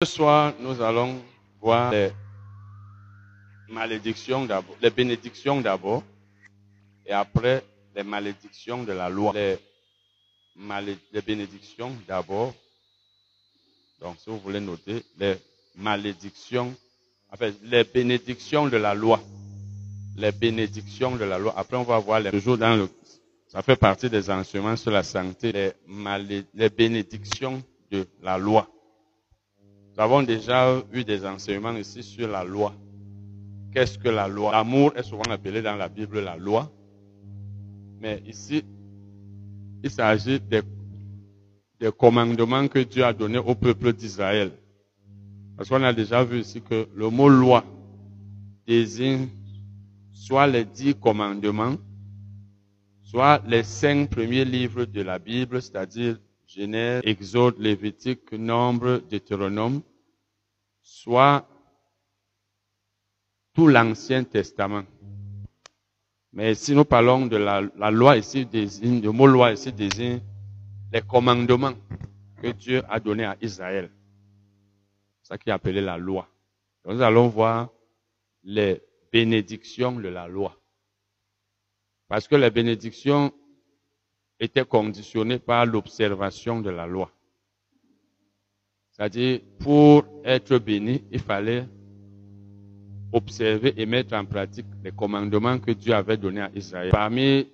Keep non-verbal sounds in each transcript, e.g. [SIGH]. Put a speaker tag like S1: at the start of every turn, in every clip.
S1: Ce soir, nous allons voir les malédictions d'abord, les bénédictions d'abord, et après les malédictions de la loi. Les, bénédictions d'abord. Donc, si vous voulez noter, les malédictions, enfin, les bénédictions de la loi. Les bénédictions de la loi. Après, on va voir les, toujours dans le, ça fait partie des enseignements sur la santé, les, malé- les bénédictions de la loi. Nous avons déjà eu des enseignements ici sur la loi. Qu'est-ce que la loi? L'amour est souvent appelé dans la Bible la loi. Mais ici, il s'agit des, commandements que Dieu a donnés au peuple d'Israël. Parce qu'on a déjà vu ici que le mot loi désigne soit les dix commandements, soit les cinq premiers livres de la Bible, c'est-à-dire Genèse, Exode, Lévitique, Nombre, Deutéronome, soit tout l'Ancien Testament. Mais si nous parlons de la, loi ici, désigne, le mot loi ici désigne les commandements que Dieu a donnés à Israël. C'est ça qui est appelé la loi. Nous allons voir les bénédictions de la loi. Parce que les bénédictions étaient conditionnées par l'observation de la loi. C'est-à-dire, pour être béni, il fallait observer et mettre en pratique les commandements que Dieu avait donnés à Israël. Parmi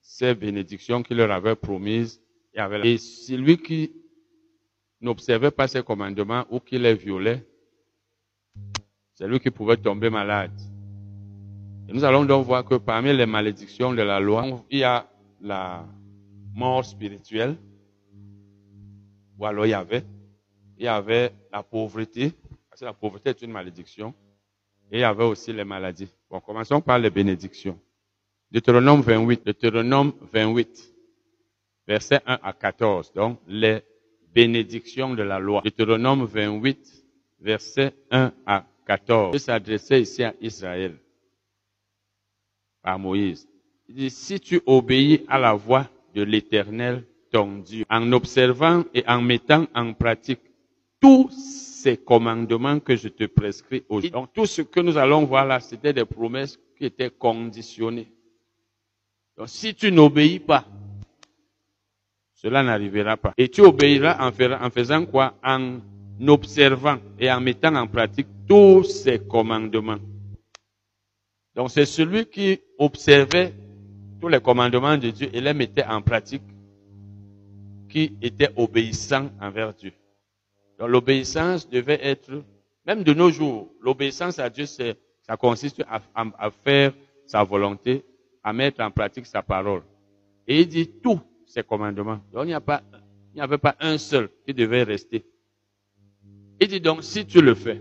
S1: ces bénédictions qu'il leur avait promises, il y avait et celui qui n'observait pas ces commandements ou qui les violait, c'est lui qui pouvait tomber malade. Et nous allons donc voir que parmi les malédictions de la loi, il y a la mort spirituelle, ou alors il y avait, il y avait la pauvreté, parce que la pauvreté est une malédiction, et il y avait aussi les maladies. Bon, commençons par les bénédictions. Deutéronome 28, Deutéronome 28, versets 1 à 14. Donc, les bénédictions de la loi. Deutéronome 28, versets 1 à 14. Il s'adressait ici à Israël, par Moïse. Il dit, si tu obéis à la voix de l'éternel, ton Dieu, en observant et en mettant en pratique tous ces commandements que je te prescris aujourd'hui. Donc tout ce que nous allons voir là, c'était des promesses qui étaient conditionnées. Donc si tu n'obéis pas, cela n'arrivera pas. Et tu obéiras en, faire- en faisant quoi? En observant et en mettant en pratique tous ces commandements. Donc c'est celui qui observait tous les commandements de Dieu et les mettait en pratique qui était obéissant envers Dieu. L'obéissance devait être, même de nos jours, l'obéissance à Dieu, ça consiste à, faire sa volonté, à mettre en pratique sa parole. Et il dit tous ces commandements. Il n'y avait pas un seul qui devait rester. Il dit donc, si tu le fais,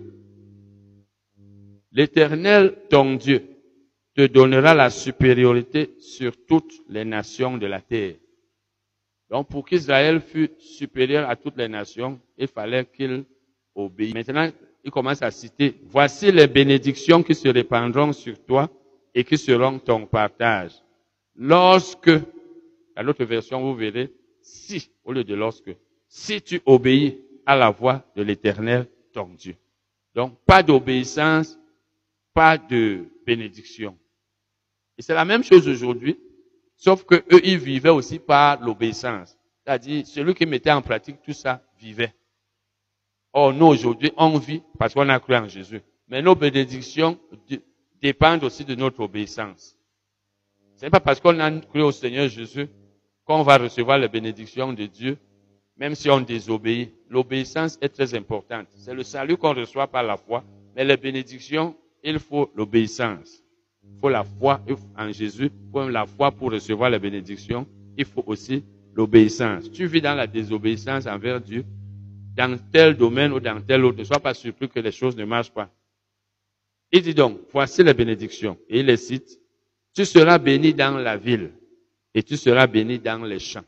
S1: l'éternel, ton Dieu, te donnera la supériorité sur toutes les nations de la terre. Donc, pour qu'Israël fût supérieur à toutes les nations, il fallait qu'il obéisse. Maintenant, il commence à citer, voici les bénédictions qui se répandront sur toi et qui seront ton partage. Lorsque, à l'autre version, vous verrez, si, au lieu de lorsque, si tu obéis à la voix de l'éternel, ton Dieu. Donc, pas d'obéissance, pas de bénédiction. Et c'est la même chose aujourd'hui, sauf que eux, ils vivaient aussi par l'obéissance. C'est-à-dire, celui qui mettait en pratique tout ça vivait. Or, nous, aujourd'hui, on vit parce qu'on a cru en Jésus. Mais nos bénédictions dépendent aussi de notre obéissance. Ce n'est pas parce qu'on a cru au Seigneur Jésus qu'on va recevoir les bénédictions de Dieu, même si on désobéit. L'obéissance est très importante. C'est le salut qu'on reçoit par la foi, mais les bénédictions, il faut l'obéissance. Il faut la foi en Jésus, il faut la foi pour recevoir les bénédictions, il faut aussi l'obéissance. Tu vis dans la désobéissance envers Dieu, dans tel domaine ou dans tel autre, ne sois pas surpris que les choses ne marchent pas. Il dit donc, voici les bénédictions. Et il les cite. Tu seras béni dans la ville et tu seras béni dans les champs.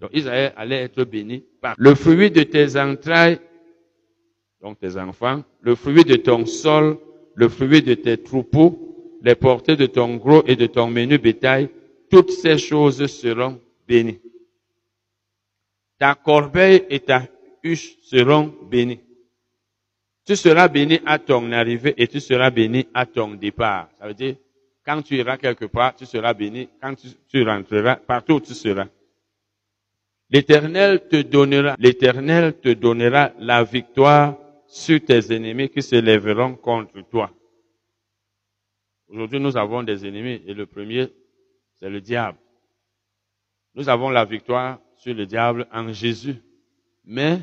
S1: Donc Israël allait être béni par le fruit de tes entrailles, donc tes enfants, le fruit de ton sol, le fruit de tes troupeaux, les portées de ton gros et de ton menu bétail, toutes ces choses seront bénies. Ta corbeille et ta huche seront bénies. Tu seras béni à ton arrivée et tu seras béni à ton départ. Ça veut dire, quand tu iras quelque part, tu seras béni. Quand tu, rentreras, partout tu seras. L'éternel te donnera, l'éternel te donnera la victoire sur tes ennemis qui se lèveront contre toi. Aujourd'hui, nous avons des ennemis et le premier, c'est le diable. Nous avons la victoire sur le diable en Jésus. Mais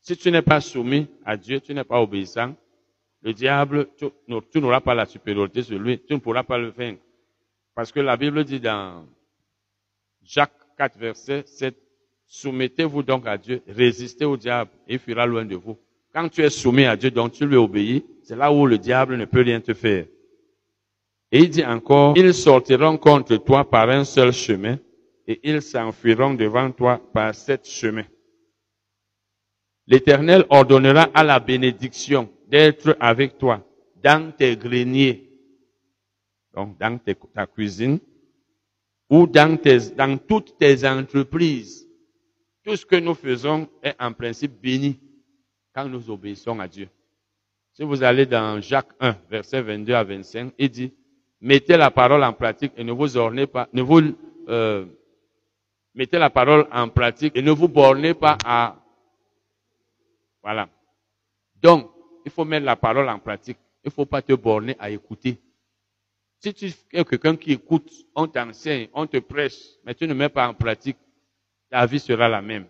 S1: si tu n'es pas soumis à Dieu, tu n'es pas obéissant, le diable, tu, n'auras pas la supériorité sur lui, tu ne pourras pas le vaincre. Parce que la Bible dit dans Jacques 4, verset 7, soumettez-vous donc à Dieu, résistez au diable, et il fuira loin de vous. Quand tu es soumis à Dieu, donc tu lui obéis, c'est là où le diable ne peut rien te faire. Et il dit encore, ils sortiront contre toi par un seul chemin, et ils s'enfuiront devant toi par sept chemins. L'Éternel ordonnera à la bénédiction d'être avec toi dans tes greniers, donc dans ta cuisine, ou dans, dans toutes tes entreprises. Tout ce que nous faisons est en principe béni quand nous obéissons à Dieu. Si vous allez dans Jacques 1, verset 22 à 25, il dit, mettez la parole en pratique et ne vous ornez pas, ne vous, euh, mettez la parole en pratique et ne vous bornez pas à, voilà. Donc, il faut mettre la parole en pratique. Il ne faut pas te borner à écouter. Si tu es quelqu'un qui écoute, on t'enseigne, on te prêche, mais tu ne mets pas en pratique, ta vie sera la même.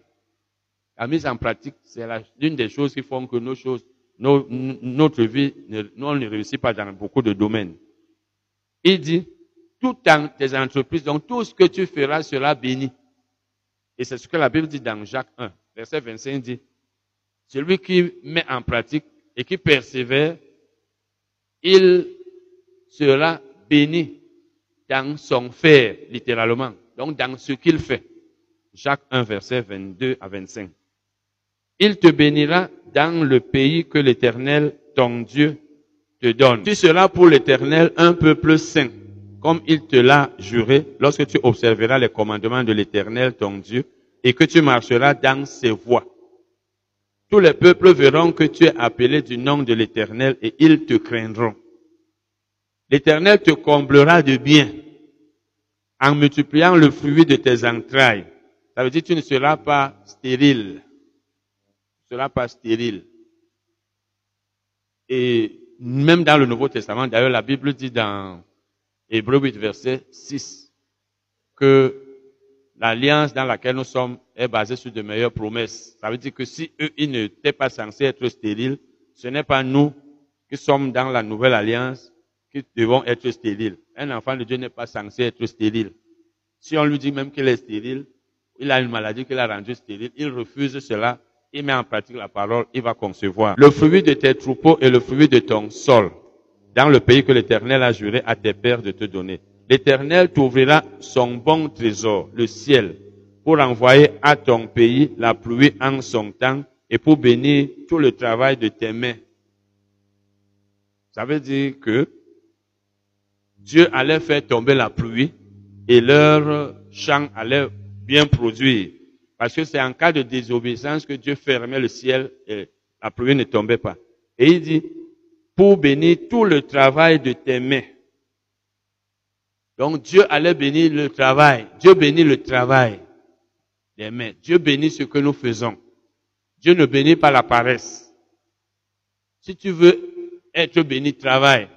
S1: La mise en pratique, c'est l'une des choses qui font que nos choses, notre vie, nous, on ne réussit pas dans beaucoup de domaines. Il dit, tout dans tes entreprises, donc tout ce que tu feras sera béni. Et c'est ce que la Bible dit dans Jacques 1, verset 25 dit, celui qui met en pratique et qui persévère, il sera béni dans son faire, littéralement. Donc dans ce qu'il fait. Jacques 1, verset 22 à 25. Il te bénira dans le pays que l'Éternel, ton Dieu, Tu seras pour l'Éternel un peuple saint, comme il te l'a juré lorsque tu observeras les commandements de l'Éternel, ton Dieu, et que tu marcheras dans ses voies. Tous les peuples verront que tu es appelé du nom de l'Éternel et ils te craindront. L'Éternel te comblera de bien en multipliant le fruit de tes entrailles. Ça veut dire que tu ne seras pas stérile sera pas stérile. Et même dans le Nouveau Testament, d'ailleurs, la Bible dit dans Hébreu 8, verset 6, que l'alliance dans laquelle nous sommes est basée sur de meilleures promesses. Ça veut dire que si eux, ils n'étaient pas censés être stériles, ce n'est pas nous qui sommes dans la nouvelle alliance qui devons être stériles. Un enfant de Dieu n'est pas censé être stérile. Si on lui dit même qu'il est stérile, il a une maladie qu'il a rendu stérile, il refuse cela il met en pratique la parole, il va concevoir. Le fruit de tes troupeaux et le fruit de ton sol, dans le pays que l'Éternel a juré à tes pères de te donner. L'Éternel t'ouvrira son bon trésor, le ciel, pour envoyer à ton pays la pluie en son temps et pour bénir tout le travail de tes mains. Ça veut dire que Dieu allait faire tomber la pluie et leur champ allait bien produire. Parce que c'est en cas de désobéissance que Dieu fermait le ciel et la pluie ne tombait pas. Et il dit, pour bénir tout le travail de tes mains. Donc Dieu allait bénir le travail. Dieu bénit le travail des mains. Dieu bénit ce que nous faisons. Dieu ne bénit pas la paresse. Si tu veux être béni, travail.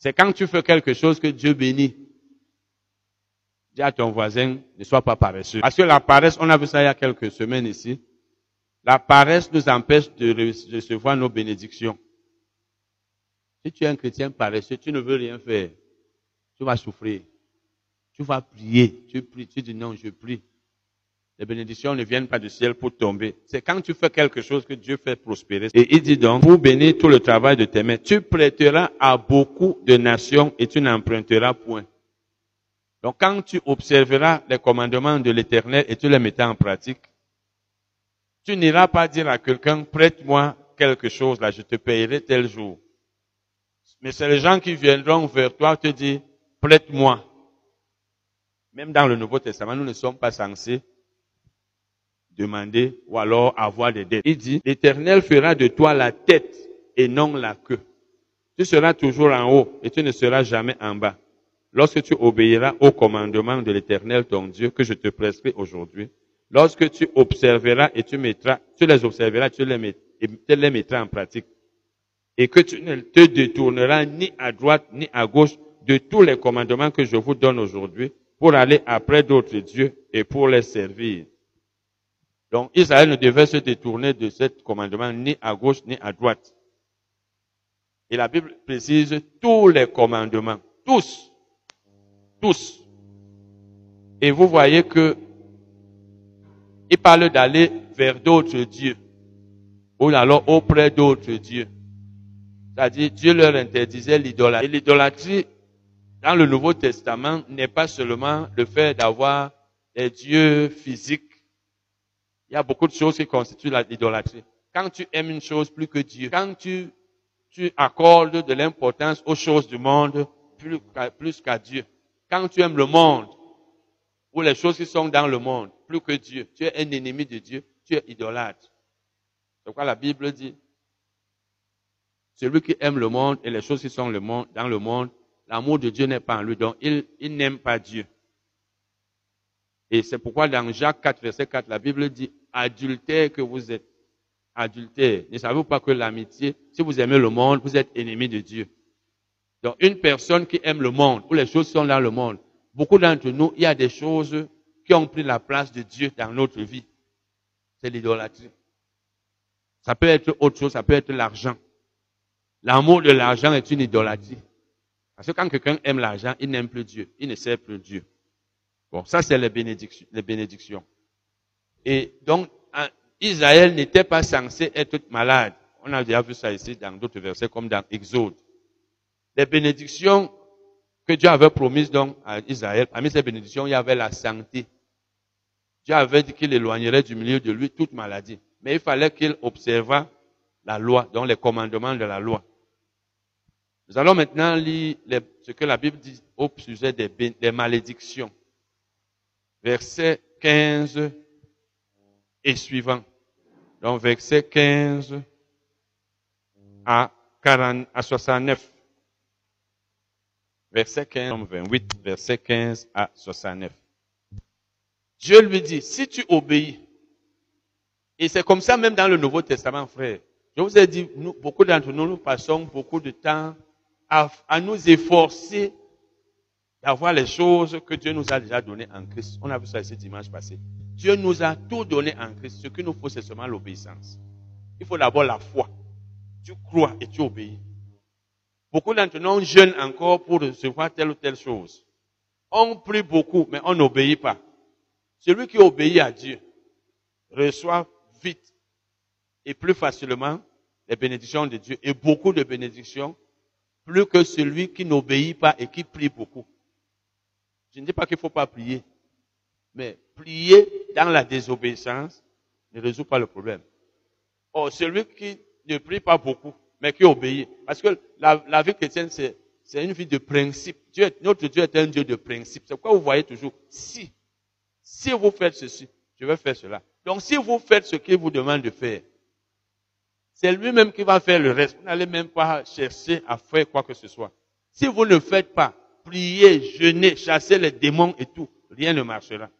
S1: C'est quand tu fais quelque chose que Dieu bénit. Dis à ton voisin, ne sois pas paresseux. Parce que la paresse, on a vu ça il y a quelques semaines ici. La paresse nous empêche de recevoir nos bénédictions. Si tu es un chrétien paresseux, tu ne veux rien faire. Tu vas souffrir. Tu vas prier. Tu pries. Tu dis non, je prie. Les bénédictions ne viennent pas du ciel pour tomber. C'est quand tu fais quelque chose que Dieu fait prospérer. Et il dit donc, pour bénir tout le travail de tes mains, tu prêteras à beaucoup de nations et tu n'emprunteras point. Donc quand tu observeras les commandements de l'Éternel et tu les mettras en pratique, tu n'iras pas dire à quelqu'un, prête-moi quelque chose, là, je te payerai tel jour. Mais c'est les gens qui viendront vers toi te dire, prête-moi. Même dans le Nouveau Testament, nous ne sommes pas censés demander ou alors avoir des dettes. Il dit, l'Éternel fera de toi la tête et non la queue. Tu seras toujours en haut et tu ne seras jamais en bas. Lorsque tu obéiras au commandement de l'Éternel ton Dieu que je te prescris aujourd'hui, lorsque tu observeras et tu mettras, tu les observeras, tu les, mettras en pratique, et que tu ne te détourneras ni à droite ni à gauche de tous les commandements que je vous donne aujourd'hui pour aller après d'autres dieux et pour les servir. Donc Israël ne devait se détourner de ce commandement ni à gauche ni à droite. Et la Bible précise tous les commandements, tous, tous. Et vous voyez que il parle d'aller vers d'autres dieux, ou alors auprès d'autres dieux. C'est-à-dire, Dieu leur interdisait l'idolâtrie. L'idolâtrie, dans le Nouveau Testament, n'est pas seulement le fait d'avoir des dieux physiques. Il y a beaucoup de choses qui constituent l'idolâtrie. Quand tu aimes une chose plus que Dieu, quand tu tu accordes de l'importance aux choses du monde plus qu'à Dieu. Quand tu aimes le monde, ou les choses qui sont dans le monde, plus que Dieu, tu es un ennemi de Dieu, tu es idolâtre. C'est quoi la Bible dit? Celui qui aime le monde et les choses qui sont dans le monde, l'amour de Dieu n'est pas en lui, donc il, il n'aime pas Dieu. Et c'est pourquoi dans Jacques 4, verset 4, la Bible dit, adultère que vous êtes adultère. Ne savez-vous pas que l'amitié, si vous aimez le monde, vous êtes ennemi de Dieu? Donc une personne qui aime le monde, où les choses sont dans le monde, beaucoup d'entre nous, il y a des choses qui ont pris la place de Dieu dans notre vie. C'est l'idolâtrie. Ça peut être autre chose, ça peut être l'argent. L'amour de l'argent est une idolâtrie. Parce que quand quelqu'un aime l'argent, il n'aime plus Dieu, il ne sert plus Dieu. Bon, ça c'est les bénédictions, les bénédictions. Et donc, Israël n'était pas censé être malade. On a déjà vu ça ici dans d'autres versets comme dans Exode. Les bénédictions que Dieu avait promises donc à Israël, parmi ces bénédictions, il y avait la santé. Dieu avait dit qu'il éloignerait du milieu de lui toute maladie. Mais il fallait qu'il observât la loi, donc les commandements de la loi. Nous allons maintenant lire ce que la Bible dit au sujet des, des malédictions. Verset 15 et suivant. Donc, verset 15 à, 40, à 69. Verset 15, 28, verset 15 à 69. Dieu lui dit, si tu obéis, et c'est comme ça même dans le Nouveau Testament, frère. Je vous ai dit, beaucoup d'entre nous, nous passons beaucoup de temps à, à nous efforcer d'avoir les choses que Dieu nous a déjà données en Christ. On a vu ça ici dimanche passé. Dieu nous a tout donné en Christ. Ce qu'il nous faut, c'est seulement l'obéissance. Il faut d'abord la foi. Tu crois et tu obéis. Beaucoup d'entre nous jeûnent encore pour recevoir telle ou telle chose. On prie beaucoup, mais on n'obéit pas. Celui qui obéit à Dieu reçoit vite et plus facilement les bénédictions de Dieu et beaucoup de bénédictions, plus que celui qui n'obéit pas et qui prie beaucoup. Je ne dis pas qu'il ne faut pas prier, mais prier dans la désobéissance ne résout pas le problème. Or, celui qui ne prie pas beaucoup, mais qui obéit, parce que la, vie chrétienne, c'est, une vie de principe. Dieu, notre Dieu est un Dieu de principe. C'est pourquoi vous voyez toujours, si, si vous faites ceci, je vais faire cela. Donc, si vous faites ce qu'il vous demande de faire, c'est lui-même qui va faire le reste. Vous n'allez même pas chercher à faire quoi que ce soit. Si vous ne faites pas, prier, jeûner, chasser les démons et tout, rien ne marchera.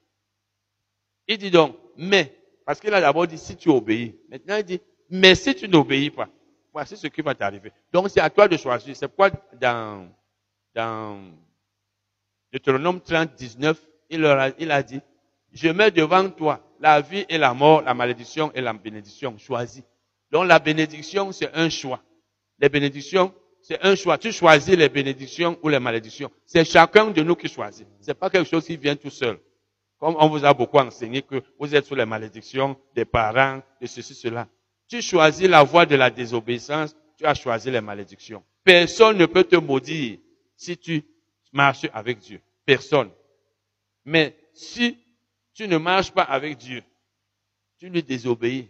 S1: Il dit donc, mais, parce qu'il a d'abord dit si tu obéis. Maintenant il dit, mais si tu n'obéis pas, voici ce qui va t'arriver. Donc c'est à toi de choisir. C'est pourquoi dans, dans Deutéronome 30, 19, il, a, il a dit, je mets devant toi la vie et la mort, la malédiction et la bénédiction. Choisis. Donc la bénédiction, c'est un choix. Les bénédictions, c'est un choix. Tu choisis les bénédictions ou les malédictions. C'est chacun de nous qui choisit. C'est pas quelque chose qui vient tout seul. Comme on vous a beaucoup enseigné que vous êtes sous les malédictions des parents, de ceci, cela. Tu choisis la voie de la désobéissance, tu as choisi les malédictions. Personne ne peut te maudire si tu marches avec Dieu. Personne. Mais si tu ne marches pas avec Dieu, tu lui désobéis.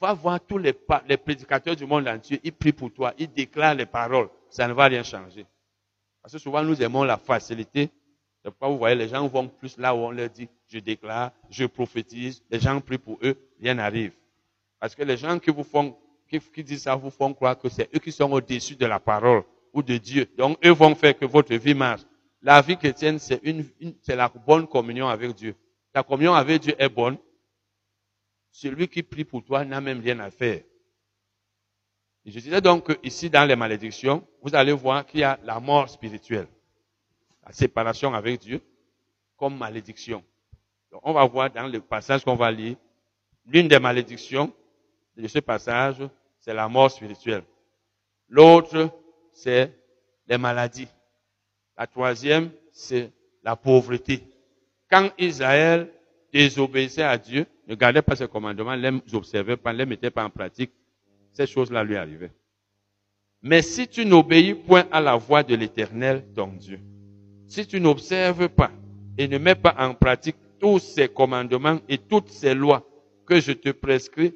S1: Va voir tous les, prédicateurs du monde entier, ils prient pour toi, ils déclarent les paroles. Ça ne va rien changer. Parce que souvent nous aimons la facilité c'est pourquoi vous voyez, les gens vont plus là où on leur dit, je déclare, je prophétise, les gens prient pour eux, rien n'arrive. Parce que les gens qui vous font, qui, disent ça vous font croire que c'est eux qui sont au-dessus de la parole ou de Dieu. Donc, eux vont faire que votre vie marche. La vie chrétienne, c'est une, c'est la bonne communion avec Dieu. La communion avec Dieu est bonne. Celui qui prie pour toi n'a même rien à faire. je disais donc que ici, dans les malédictions, vous allez voir qu'il y a la mort spirituelle. La séparation avec Dieu comme malédiction. on va voir dans le passage qu'on va lire, l'une des malédictions de ce passage, c'est la mort spirituelle. L'autre, c'est les maladies. La troisième, c'est la pauvreté. Quand Israël désobéissait à Dieu, ne gardait pas ses commandements, ne les observait pas, ne les mettait pas en pratique, ces choses-là lui arrivaient. Mais si tu n'obéis point à la voix de l'Éternel, ton Dieu, si tu n'observes pas et ne mets pas en pratique tous ces commandements et toutes ces lois que je te prescris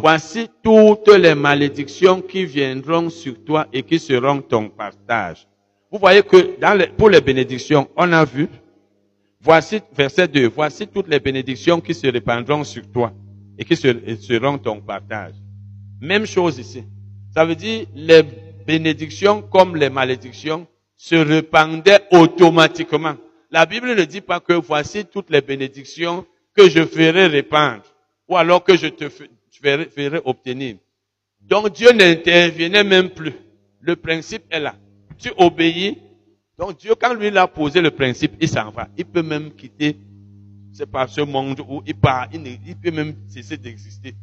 S1: voici toutes les malédictions qui viendront sur toi et qui seront ton partage. Vous voyez que pour les bénédictions, on a vu, voici, verset 2, voici toutes les bénédictions qui se répandront sur toi et qui seront ton partage. Même chose ici. Ça veut dire les bénédictions comme les malédictions se répandaient automatiquement. La Bible ne dit pas que voici toutes les bénédictions que je ferai répandre ou alors que je te ferai obtenir. Donc Dieu n'intervenait même plus. Le principe est là tu obéis. Donc Dieu, quand lui l'a posé le principe, il s'en va. Il peut même quitter, c'est pas ce monde où il part, il, peut même cesser d'exister.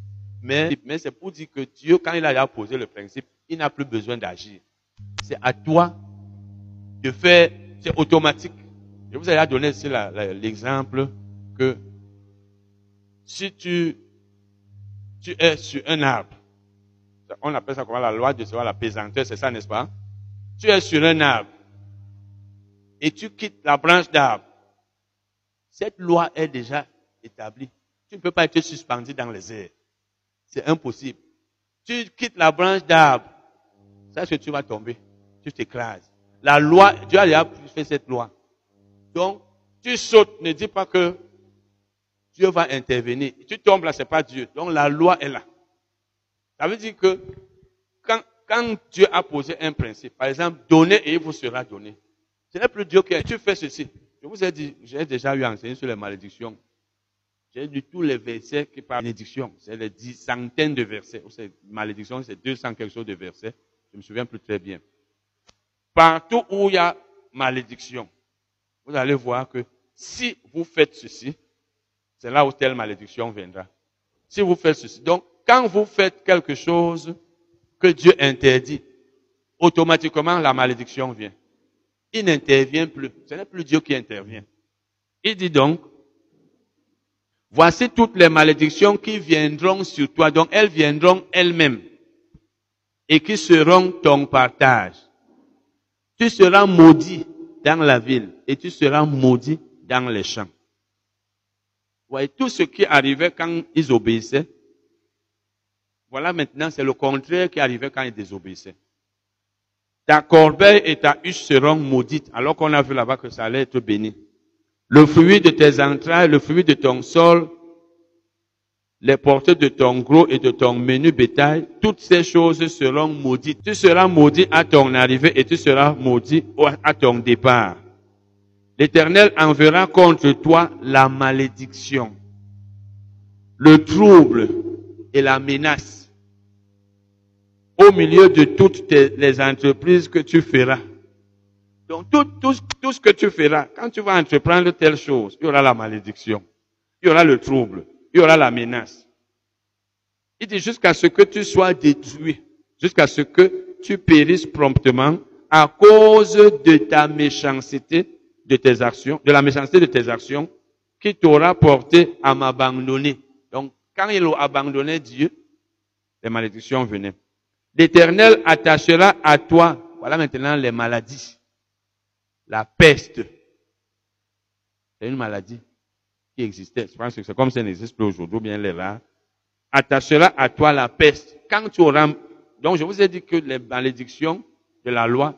S1: Mais, mais c'est pour dire que Dieu, quand il a posé le principe, il n'a plus besoin d'agir. C'est à toi de faire, c'est automatique. Je vous ai donné l'exemple que si tu, tu es sur un arbre, on appelle ça comment? La loi de la pesanteur, c'est ça, n'est-ce pas? tu es sur un arbre et tu quittes la branche d'arbre, cette loi est déjà établie. Tu ne peux pas être suspendu dans les airs. C'est impossible. Tu quittes la branche d'arbre, ça que tu vas tomber. Tu t'écrases. La loi, Dieu a déjà fait cette loi. Donc, tu sautes, ne dis pas que Dieu va intervenir. Tu tombes là, c'est pas Dieu. Donc la loi est là. Ça veut dire que quand Dieu a posé un principe, par exemple, donnez et il vous sera donné. Ce n'est plus Dieu qui a tu fais ceci. Je vous ai dit, j'ai déjà eu enseigné sur les malédictions. J'ai lu tous les versets qui parlent de malédiction. C'est les dix centaines de versets. Malédiction, c'est 200 quelque chose de versets. Je me souviens plus très bien. Partout où il y a malédiction, vous allez voir que si vous faites ceci, c'est là où telle malédiction viendra. Si vous faites ceci. Donc, quand vous faites quelque chose que Dieu interdit, automatiquement la malédiction vient. Il n'intervient plus. Ce n'est plus Dieu qui intervient. Il dit donc, voici toutes les malédictions qui viendront sur toi. Donc elles viendront elles-mêmes et qui seront ton partage. Tu seras maudit dans la ville et tu seras maudit dans les champs. Voyez, tout ce qui arrivait quand ils obéissaient, voilà maintenant, c'est le contraire qui arrivait quand il désobéissait. Ta corbeille et ta huche seront maudites, alors qu'on a vu là-bas que ça allait être béni. Le fruit de tes entrailles, le fruit de ton sol, les portées de ton gros et de ton menu bétail, toutes ces choses seront maudites. Tu seras maudit à ton arrivée et tu seras maudit à ton départ. L'Éternel enverra contre toi la malédiction, le trouble et la menace au milieu de toutes les entreprises que tu feras. Donc tout, tout, tout ce que tu feras, quand tu vas entreprendre telle chose, il y aura la malédiction, il y aura le trouble, il y aura la menace. Il dit jusqu'à ce que tu sois détruit, jusqu'à ce que tu périsses promptement à cause de ta méchanceté de tes actions, de la méchanceté de tes actions qui t'aura porté à m'abandonner. Donc, quand ont abandonné Dieu, les malédictions venaient. L'Éternel attachera à toi, voilà maintenant les maladies. La peste. C'est une maladie qui existait. Je pense que c'est comme ça n'existe plus aujourd'hui, bien les rares. Attachera à toi la peste. Quand tu auras, donc je vous ai dit que les malédictions de la loi,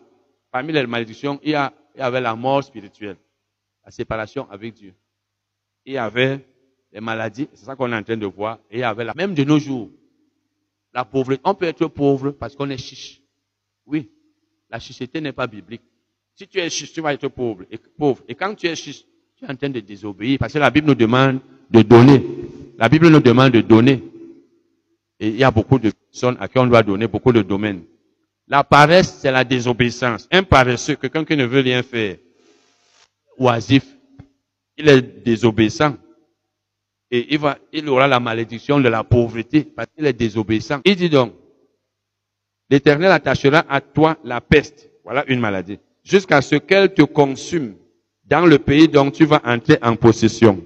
S1: parmi les malédictions, il y, a, il y avait la mort spirituelle, la séparation avec Dieu. il y avait les maladies, c'est ça qu'on est en train de voir, et avait la, même de nos jours, la pauvreté. On peut être pauvre parce qu'on est chiche. Oui, la chicheté n'est pas biblique. Si tu es chiche, tu vas être pauvre. Et, pauvre. et quand tu es chiche, tu es en train de désobéir parce que la Bible nous demande de donner. La Bible nous demande de donner. Et il y a beaucoup de personnes à qui on doit donner beaucoup de domaines. La paresse, c'est la désobéissance. Un paresseux, quelqu'un qui ne veut rien faire, oisif, il est désobéissant. Et il, il aura la malédiction de la pauvreté parce qu'il est désobéissant. Il dit donc, l'Éternel attachera à toi la peste. Voilà une maladie. Jusqu'à ce qu'elle te consume dans le pays dont tu vas entrer en possession.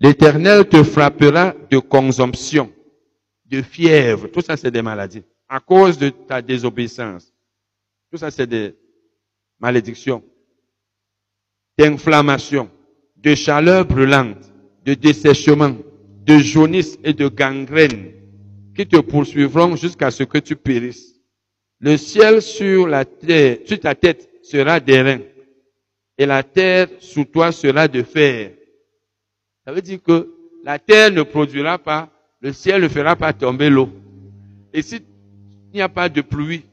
S1: L'Éternel te frappera de consomption, de fièvre. Tout ça, c'est des maladies. À cause de ta désobéissance. Tout ça, c'est des malédictions. D'inflammation, de chaleur brûlante, de dessèchement, de jaunisse et de gangrène qui te poursuivront jusqu'à ce que tu périsses. Le ciel sur la terre, sur ta tête sera d'airain et la terre sous toi sera de fer. Ça veut dire que la terre ne produira pas, le ciel ne fera pas tomber l'eau. Et si il n'y a pas de pluie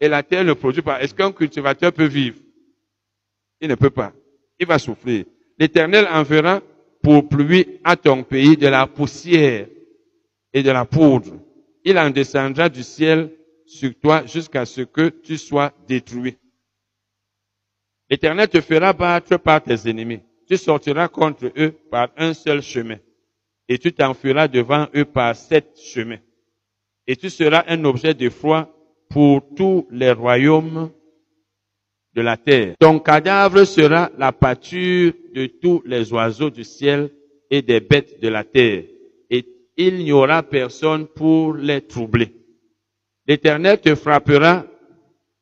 S1: et la terre ne produit pas, est-ce qu'un cultivateur peut vivre? Il ne peut pas. Il va souffrir. L'Éternel enverra pour pluie à ton pays de la poussière et de la poudre. Il en descendra du ciel sur toi jusqu'à ce que tu sois détruit. L'Éternel te fera battre par tes ennemis. Tu sortiras contre eux par un seul chemin. Et tu t'enfuiras devant eux par sept chemins. Et tu seras un objet de foi pour tous les royaumes de la terre. Ton cadavre sera la pâture de tous les oiseaux du ciel et des bêtes de la terre. Et il n'y aura personne pour les troubler. L'Éternel te frappera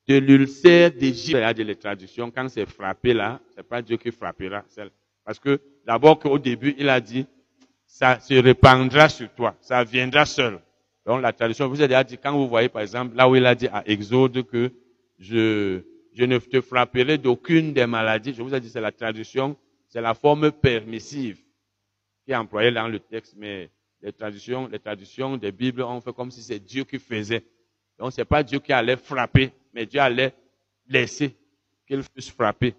S1: de l'ulcère d'Égypte. Il y a des traductions, quand c'est frappé là, c'est pas Dieu qui frappera. Parce que d'abord qu'au début, il a dit, ça se répandra sur toi, ça viendra seul. Donc la tradition vous a dit, quand vous voyez par exemple, là où il a dit à Exode que je, je ne te frapperai d'aucune des maladies, je vous ai dit, c'est la tradition, c'est la forme permissive qui est employée dans le texte, mais les traditions, les traditions des Bibles ont fait comme si c'est Dieu qui faisait. Donc c'est pas Dieu qui allait frapper, mais Dieu allait laisser qu'il puisse frapper.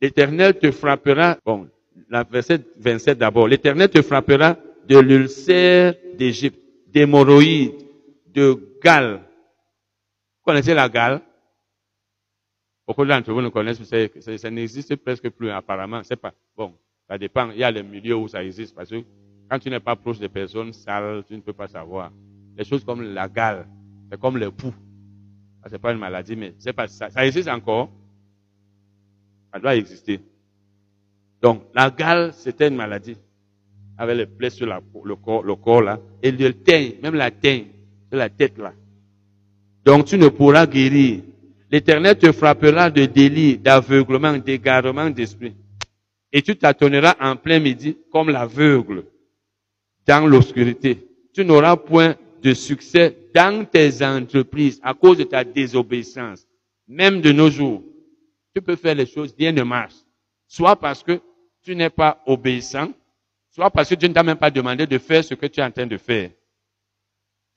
S1: L'Éternel te frappera, bon, la verset 27 d'abord, l'Éternel te frappera de l'ulcère d'Égypte, d'hémorroïdes, de gale. Vous connaissez la gale? Beaucoup d'entre vous ne connaissent pas, ça, n'existe presque plus apparemment. C'est pas, bon, ça dépend. Il y a les milieux où ça existe parce que quand tu n'es pas proche des personnes sales, tu ne peux pas savoir. Les choses comme la gale, c'est comme le pouls. C'est pas une maladie, mais c'est pas ça. Ça existe encore. Ça doit exister. Donc, la gale, c'était une maladie. Avec les plaies sur la, le, corps, le corps là. Et le teint, même la teint, sur la tête là. Donc, tu ne pourras guérir. L'éternel te frappera de délit, d'aveuglement, d'égarement d'esprit. Et tu t'attendras en plein midi comme l'aveugle dans l'obscurité. Tu n'auras point de succès dans tes entreprises à cause de ta désobéissance. Même de nos jours, tu peux faire les choses, rien ne marche. Soit parce que tu n'es pas obéissant, soit parce que Dieu ne t'a même pas demandé de faire ce que tu es en train de faire.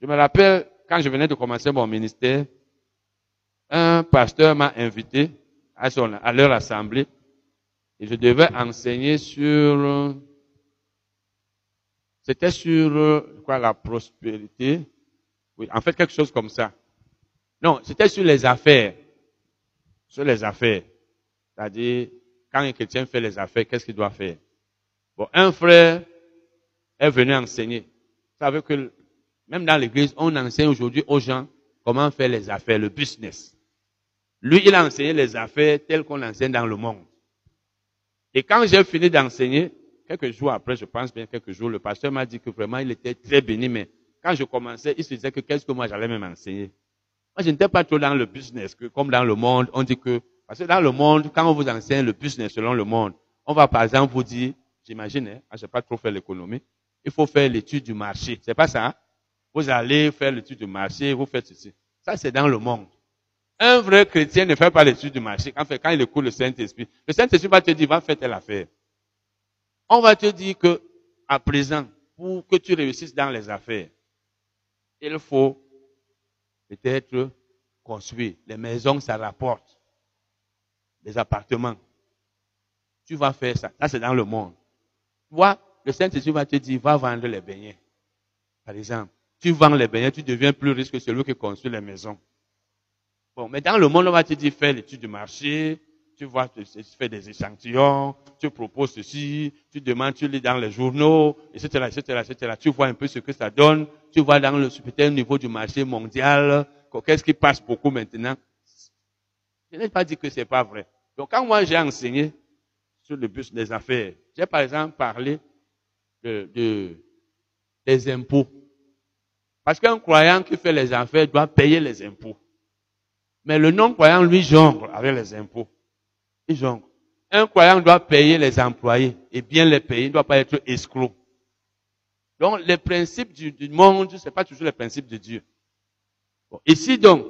S1: Je me rappelle, quand je venais de commencer mon ministère, un pasteur m'a invité à, son, à leur assemblée et je devais enseigner sur, c'était sur quoi, la prospérité. Oui, en fait, quelque chose comme ça. Non, c'était sur les affaires. Sur les affaires. C'est-à-dire, quand un chrétien fait les affaires, qu'est-ce qu'il doit faire? Un frère est venu enseigner. Vous savez que même dans l'église, on enseigne aujourd'hui aux gens comment faire les affaires, le business. Lui, il a enseigné les affaires telles qu'on enseigne dans le monde. Et quand j'ai fini d'enseigner, quelques jours après, je pense bien quelques jours, le pasteur m'a dit que vraiment il était très béni, mais quand je commençais, il se disait que qu'est-ce que moi j'allais même enseigner? Moi, je n'étais pas trop dans le business, que comme dans le monde, on dit que, parce que dans le monde, quand on vous enseigne le business selon le monde, on va par exemple vous dire, j'imagine, hein, je sais pas trop faire l'économie, il faut faire l'étude du marché. C'est pas ça. Hein? Vous allez faire l'étude du marché, vous faites ceci. Ça, c'est dans le monde. Un vrai chrétien ne fait pas l'étude du marché quand, quand il écoute le Saint-Esprit. Le Saint-Esprit va te dire, va faire telle affaire. On va te dire que, à présent, pour que tu réussisses dans les affaires, il faut peut-être construire. Les maisons, ça rapporte. Les appartements. Tu vas faire ça. Ça, c'est dans le monde. Vois, le Saint-Esprit va te dire, va vendre les beignets. Par exemple, tu vends les beignets, tu deviens plus riche que celui qui construit les maisons. Bon, mais dans le monde, on va te dire, fais l'étude du marché, tu vois, tu fais des échantillons, tu proposes ceci, tu demandes, tu lis dans les journaux, etc., etc., etc. Tu vois un peu ce que ça donne, tu vois dans le super niveau du marché mondial, qu'est-ce qui passe beaucoup maintenant? Je n'ai pas dit que c'est pas vrai. Donc, quand moi j'ai enseigné sur le bus des affaires, j'ai par exemple parlé de, de, des impôts. Parce qu'un croyant qui fait les affaires doit payer les impôts. Mais le non-croyant, lui, jongle avec les impôts. Il jongle. Un croyant doit payer les employés et bien les payer. Il ne doit pas être escroc. Donc, les principes du, monde, ce n'est pas toujours les principes de Dieu. ici donc,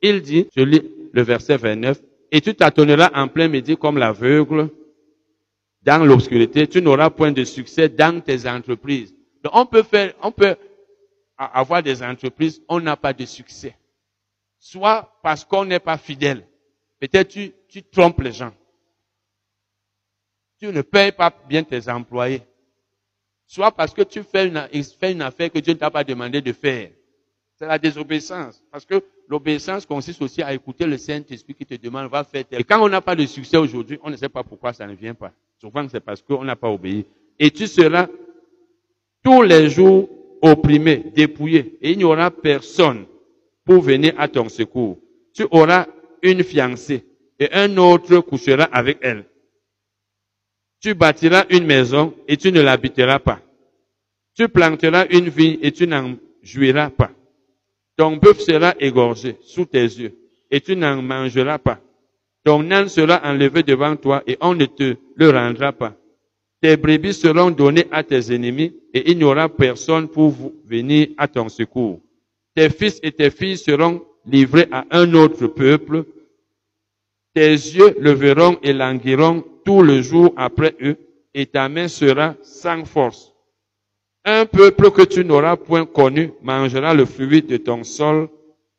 S1: il dit, je lis le verset 29, et tu t'attendras en plein midi comme l'aveugle dans l'obscurité, tu n'auras point de succès dans tes entreprises. Donc, on peut faire, on peut avoir des entreprises, on n'a pas de succès. Soit parce qu'on n'est pas fidèle. Peut-être tu, tu trompes les gens. Tu ne payes pas bien tes employés. Soit parce que tu fais une, fais une affaire que Dieu ne t'a pas demandé de faire. C'est la désobéissance. Parce que l'obéissance consiste aussi à écouter le Saint-Esprit qui te demande, va faire tel. Et quand on n'a pas de succès aujourd'hui, on ne sait pas pourquoi ça ne vient pas. Souvent, c'est parce qu'on n'a pas obéi. Et tu seras tous les jours opprimé, dépouillé, et il n'y aura personne pour venir à ton secours. Tu auras une fiancée, et un autre couchera avec elle. Tu bâtiras une maison, et tu ne l'habiteras pas. Tu planteras une vigne, et tu n'en jouiras pas. Ton bœuf sera égorgé sous tes yeux, et tu n'en mangeras pas. Ton âne sera enlevé devant toi, et on ne te le rendra pas. Tes brebis seront données à tes ennemis et il n'y aura personne pour venir à ton secours. Tes fils et tes filles seront livrés à un autre peuple. Tes yeux le verront et languiront tout le jour après eux et ta main sera sans force. Un peuple que tu n'auras point connu mangera le fruit de ton sol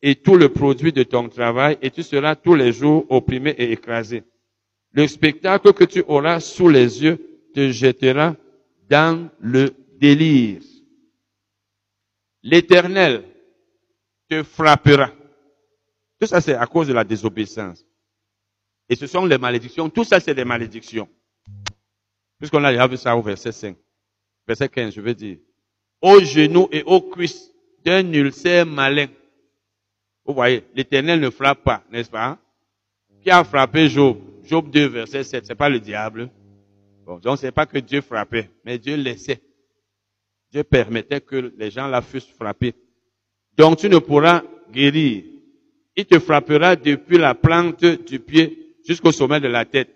S1: et tout le produit de ton travail et tu seras tous les jours opprimé et écrasé. Le spectacle que tu auras sous les yeux te jettera dans le délire. L'éternel te frappera. Tout ça, c'est à cause de la désobéissance. Et ce sont les malédictions. Tout ça, c'est des malédictions. Puisqu'on a déjà vu ça au verset 5. Verset 15, je veux dire. Aux genoux et aux cuisses d'un ulcère malin. Vous voyez, l'éternel ne frappe pas, n'est-ce pas? Qui a frappé Job? Job 2, verset 7. C'est pas le diable. Bon, donc c'est pas que Dieu frappait, mais Dieu laissait. Dieu permettait que les gens la fussent frappés. Donc tu ne pourras guérir. Il te frappera depuis la plante du pied jusqu'au sommet de la tête.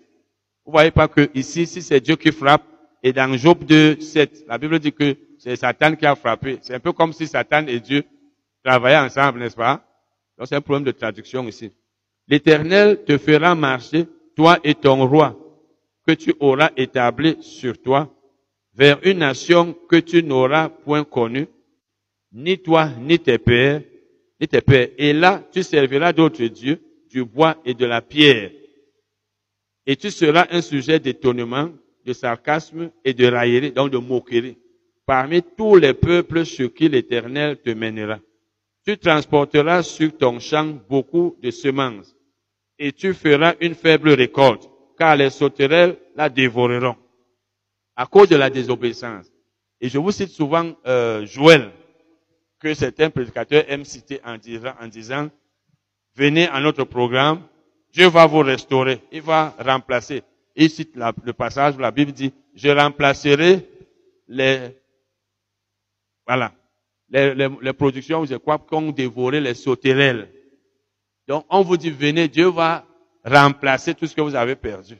S1: Vous voyez pas que ici, si c'est Dieu qui frappe, et dans Job 2, 7, la Bible dit que c'est Satan qui a frappé. C'est un peu comme si Satan et Dieu travaillaient ensemble, n'est-ce pas? C'est un problème de traduction ici. L'Éternel te fera marcher, toi et ton roi, que tu auras établi sur toi vers une nation que tu n'auras point connue, ni toi, ni tes pères, ni tes pères. Et là, tu serviras d'autres dieux, du bois et de la pierre. Et tu seras un sujet d'étonnement, de sarcasme et de raillerie, donc de moquerie, parmi tous les peuples sur qui l'Éternel te mènera. Tu transporteras sur ton champ beaucoup de semences, et tu feras une faible récolte car les sauterelles la dévoreront à cause de la désobéissance. Et je vous cite souvent euh, Joël, que certains prédicateurs aiment citer en disant, en disant, venez à notre programme, Dieu va vous restaurer, il va remplacer. Il cite le passage où la Bible dit, je remplacerai les, voilà, les, productions, je crois, qu'ont dévoré les sauterelles. Donc, on vous dit, venez, Dieu va remplacer tout ce que vous avez perdu.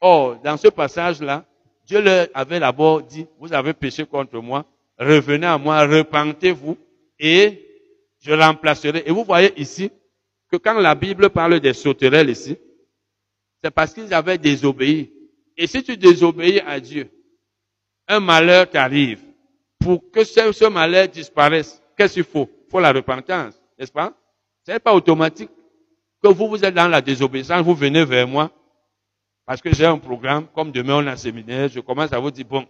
S1: Or, dans ce passage-là, Dieu leur avait d'abord dit, vous avez péché contre moi, revenez à moi, repentez-vous et je remplacerai. Et vous voyez ici que quand la Bible parle des sauterelles ici, c'est parce qu'ils avaient désobéi. Et si tu désobéis à Dieu, un malheur t'arrive. Pour que ce, ce malheur disparaisse, qu'est-ce qu'il faut? Il faut la repentance, n'est-ce pas? Ce n'est pas automatique que vous, vous êtes dans la désobéissance, vous venez vers moi, parce que j'ai un programme, comme demain on a un séminaire, je commence à vous dire, bon,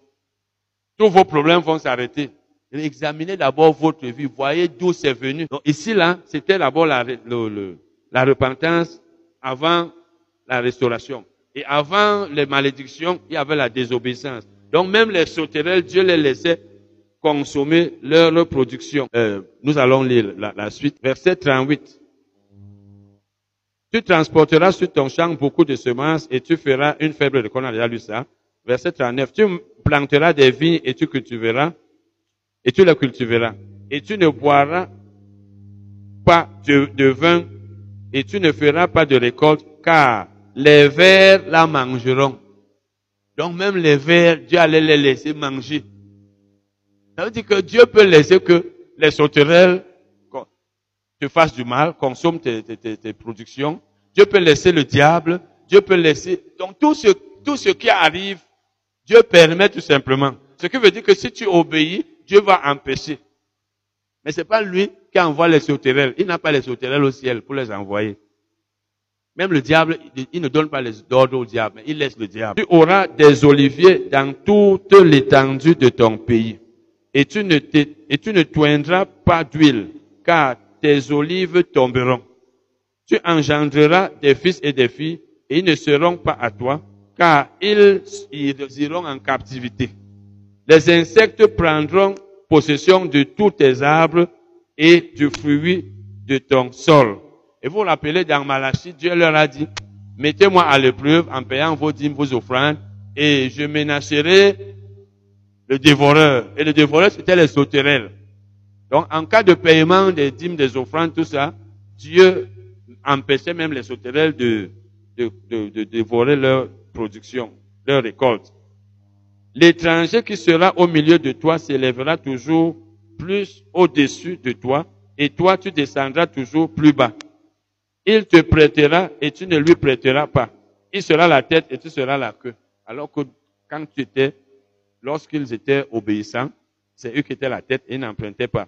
S1: tous vos problèmes vont s'arrêter. Examinez d'abord votre vie, voyez d'où c'est venu. Donc ici, là, c'était d'abord la, la repentance avant la restauration. Et avant les malédictions, il y avait la désobéissance. Donc même les sauterelles, Dieu les laissait consommer leur production. Euh, nous allons lire la, la suite. Verset 38. Tu transporteras sur ton champ beaucoup de semences et tu feras une faible récolte. On a déjà lu ça. Verset 39. Tu planteras des vignes et tu cultiveras, et tu les cultiveras. Et tu ne boiras pas de, de vin et tu ne feras pas de récolte car les vers la mangeront. Donc même les vers, Dieu allait les laisser manger. Ça veut dire que Dieu peut laisser que les sauterelles te fassent du mal, consomment tes, productions. Dieu peut laisser le diable. Dieu peut laisser. Donc tout ce, tout ce qui arrive, Dieu permet tout simplement. Ce qui veut dire que si tu obéis, Dieu va empêcher. Mais c'est pas lui qui envoie les sauterelles. Il n'a pas les sauterelles au ciel pour les envoyer. Même le diable, il ne donne pas les ordres au diable, mais il laisse le diable. Tu auras des oliviers dans toute l'étendue de ton pays. Et tu ne, et tu ne toindras pas d'huile, car tes olives tomberont. Tu engendreras des fils et des filles, et ils ne seront pas à toi, car ils, ils iront en captivité. Les insectes prendront possession de tous tes arbres et du fruit de ton sol. Et vous rappelez dans Malachie, Dieu leur a dit, mettez-moi à l'épreuve en payant vos dîmes, vos offrandes, et je menacerai le dévoreur. Et le dévoreur, c'était les sauterelles. Donc, en cas de paiement des dîmes, des offrandes, tout ça, Dieu empêchait même les sauterelles de, de, de, dévorer leur production, leur récolte. L'étranger qui sera au milieu de toi s'élèvera toujours plus au-dessus de toi, et toi tu descendras toujours plus bas. Il te prêtera et tu ne lui prêteras pas. Il sera la tête et tu seras la queue. Alors que quand tu étais, lorsqu'ils étaient obéissants, c'est eux qui étaient la tête et n'empruntaient pas.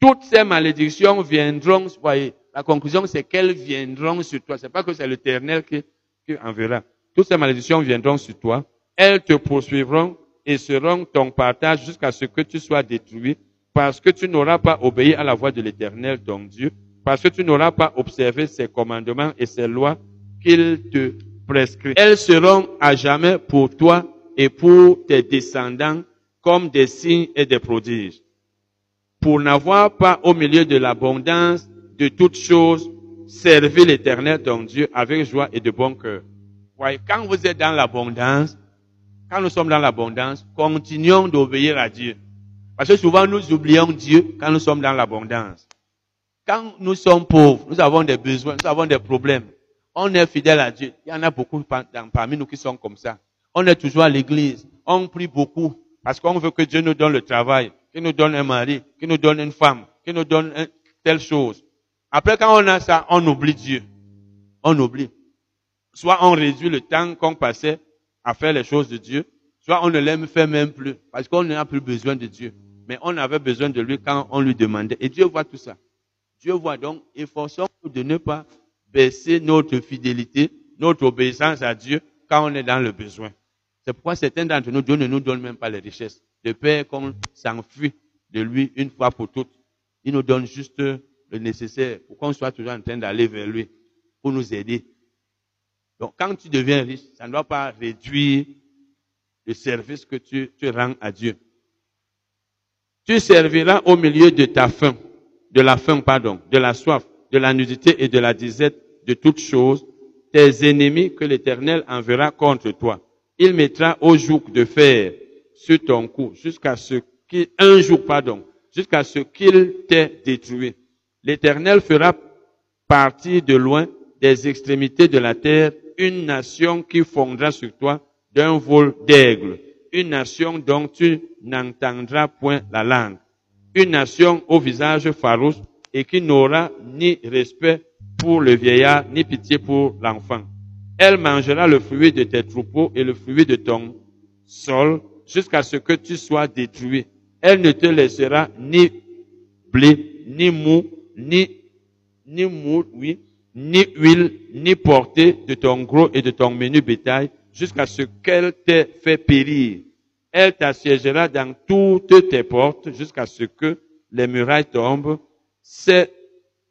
S1: Toutes ces malédictions viendront, voyez, la conclusion c'est qu'elles viendront sur toi. C'est pas que c'est l'éternel qui, qui enverra. Toutes ces malédictions viendront sur toi. Elles te poursuivront et seront ton partage jusqu'à ce que tu sois détruit parce que tu n'auras pas obéi à la voix de l'éternel, ton Dieu, parce que tu n'auras pas observé ses commandements et ses lois qu'il te prescrit. Elles seront à jamais pour toi et pour tes descendants comme des signes et des prodiges. Pour n'avoir pas au milieu de l'abondance de toutes choses servi l'éternel ton Dieu avec joie et de bon cœur. Voyez, quand vous êtes dans l'abondance, quand nous sommes dans l'abondance, continuons d'obéir à Dieu. Parce que souvent nous oublions Dieu quand nous sommes dans l'abondance. Quand nous sommes pauvres, nous avons des besoins, nous avons des problèmes. On est fidèle à Dieu. Il y en a beaucoup parmi nous qui sont comme ça. On est toujours à l'église. On prie beaucoup parce qu'on veut que Dieu nous donne le travail, qu'il nous donne un mari, qu'il nous donne une femme, qu'il nous donne telle chose. Après, quand on a ça, on oublie Dieu. On oublie. Soit on réduit le temps qu'on passait à faire les choses de Dieu, soit on ne l'aime fait même plus parce qu'on n'a plus besoin de Dieu. Mais on avait besoin de lui quand on lui demandait. Et Dieu voit tout ça. Dieu voit donc, efforçons-nous de ne pas baisser notre fidélité, notre obéissance à Dieu quand on est dans le besoin. C'est pourquoi certains d'entre nous, Dieu ne nous donne même pas les richesses. De peur qu'on s'enfuit de lui une fois pour toutes. Il nous donne juste le nécessaire pour qu'on soit toujours en train d'aller vers lui, pour nous aider. Donc, quand tu deviens riche, ça ne doit pas réduire le service que tu, tu rends à Dieu. Tu serviras au milieu de ta faim de la faim, pardon, de la soif, de la nudité et de la disette de toutes choses, tes ennemis que l'Éternel enverra contre toi. Il mettra au joug de fer sur ton cou jusqu'à ce qu'il, un jour, pardon, jusqu'à ce qu'il t'ait détruit. L'Éternel fera partir de loin des extrémités de la terre une nation qui fondra sur toi d'un vol d'aigle, une nation dont tu n'entendras point la langue une nation au visage farouche et qui n'aura ni respect pour le vieillard, ni pitié pour l'enfant. Elle mangera le fruit de tes troupeaux et le fruit de ton sol jusqu'à ce que tu sois détruit. Elle ne te laissera ni blé, ni mou, ni, ni mou, oui, ni huile, ni portée de ton gros et de ton menu bétail, jusqu'à ce qu'elle t'ait fait périr. Elle t'assiégera dans toutes tes portes, jusqu'à ce que les murailles tombent. Ces,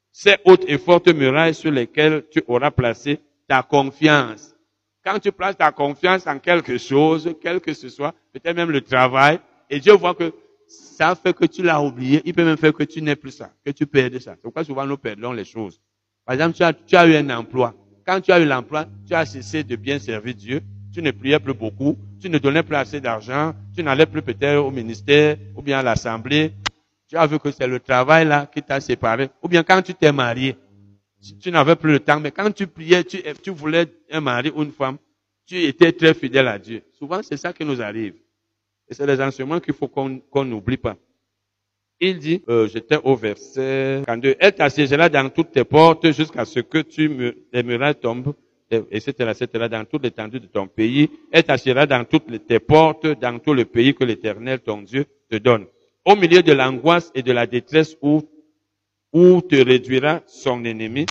S1: ces hautes et fortes murailles sur lesquelles tu auras placé ta confiance. Quand tu places ta confiance en quelque chose, quel que ce soit, peut-être même le travail, et Dieu voit que ça fait que tu l'as oublié, il peut même faire que tu n'aies plus ça, que tu perdes ça. C'est pourquoi souvent nous perdons les choses. Par exemple, tu as, tu as eu un emploi. Quand tu as eu l'emploi, tu as cessé de bien servir Dieu. Tu ne priais plus beaucoup. Tu ne donnais plus assez d'argent. Tu n'allais plus peut-être au ministère ou bien à l'assemblée. Tu as vu que c'est le travail là qui t'a séparé. Ou bien quand tu t'es marié, tu, n'avais plus le temps. Mais quand tu priais, tu, tu voulais un mari ou une femme, tu étais très fidèle à Dieu. Souvent, c'est ça qui nous arrive. Et c'est des enseignements qu'il faut qu'on n'oublie pas. Il dit, euh, j'étais au verset 42, elle t'assiégera dans toutes tes portes jusqu'à ce que tu les murailles tombent, etc., etc., dans toute l'étendue de ton pays. Elle t'assiégera dans toutes tes portes, dans tout le pays que l'Éternel, ton Dieu, te donne. Au milieu de l'angoisse et de la détresse où, où te réduira son ennemi,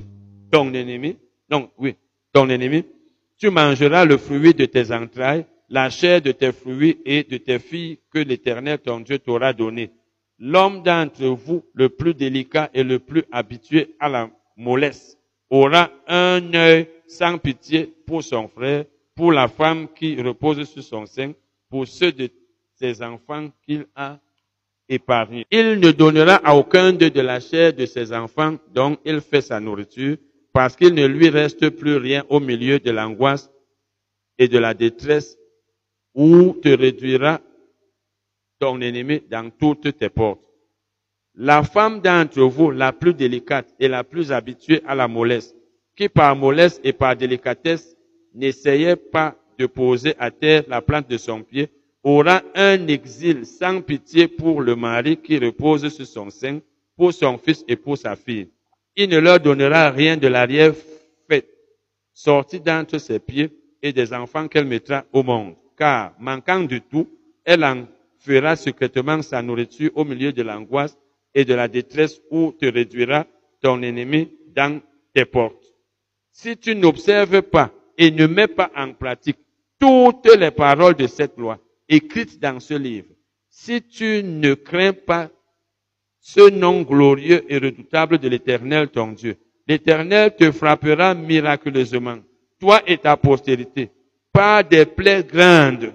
S1: ton ennemi, non, oui, ton ennemi, tu mangeras le fruit de tes entrailles, la chair de tes fruits et de tes filles que l'Éternel, ton Dieu, t'aura donné l'homme d'entre vous le plus délicat et le plus habitué à la mollesse aura un œil sans pitié pour son frère, pour la femme qui repose sur son sein, pour ceux de ses enfants qu'il a Il ne donnera à aucun d'eux de la chair de ses enfants dont il fait sa nourriture, parce qu'il ne lui reste plus rien au milieu de l'angoisse et de la détresse, où te réduira ton ennemi dans toutes tes portes. La femme d'entre vous, la plus délicate et la plus habituée à la mollesse, qui par mollesse et par délicatesse n'essayait pas de poser à terre la plante de son pied, aura un exil sans pitié pour le mari qui repose sur son sein, pour son fils et pour sa fille. Il ne leur donnera rien de l'arrière fait, sorti d'entre ses pieds et des enfants qu'elle mettra au monde. Car, manquant de tout, elle en fera secrètement sa nourriture au milieu de l'angoisse et de la détresse où te réduira ton ennemi dans tes portes. Si tu n'observes pas et ne mets pas en pratique toutes les paroles de cette loi écrites dans ce livre, si tu ne crains pas ce nom glorieux et redoutable de l'Éternel ton Dieu, l'Éternel te frappera miraculeusement, toi et ta postérité, par des plaies grandes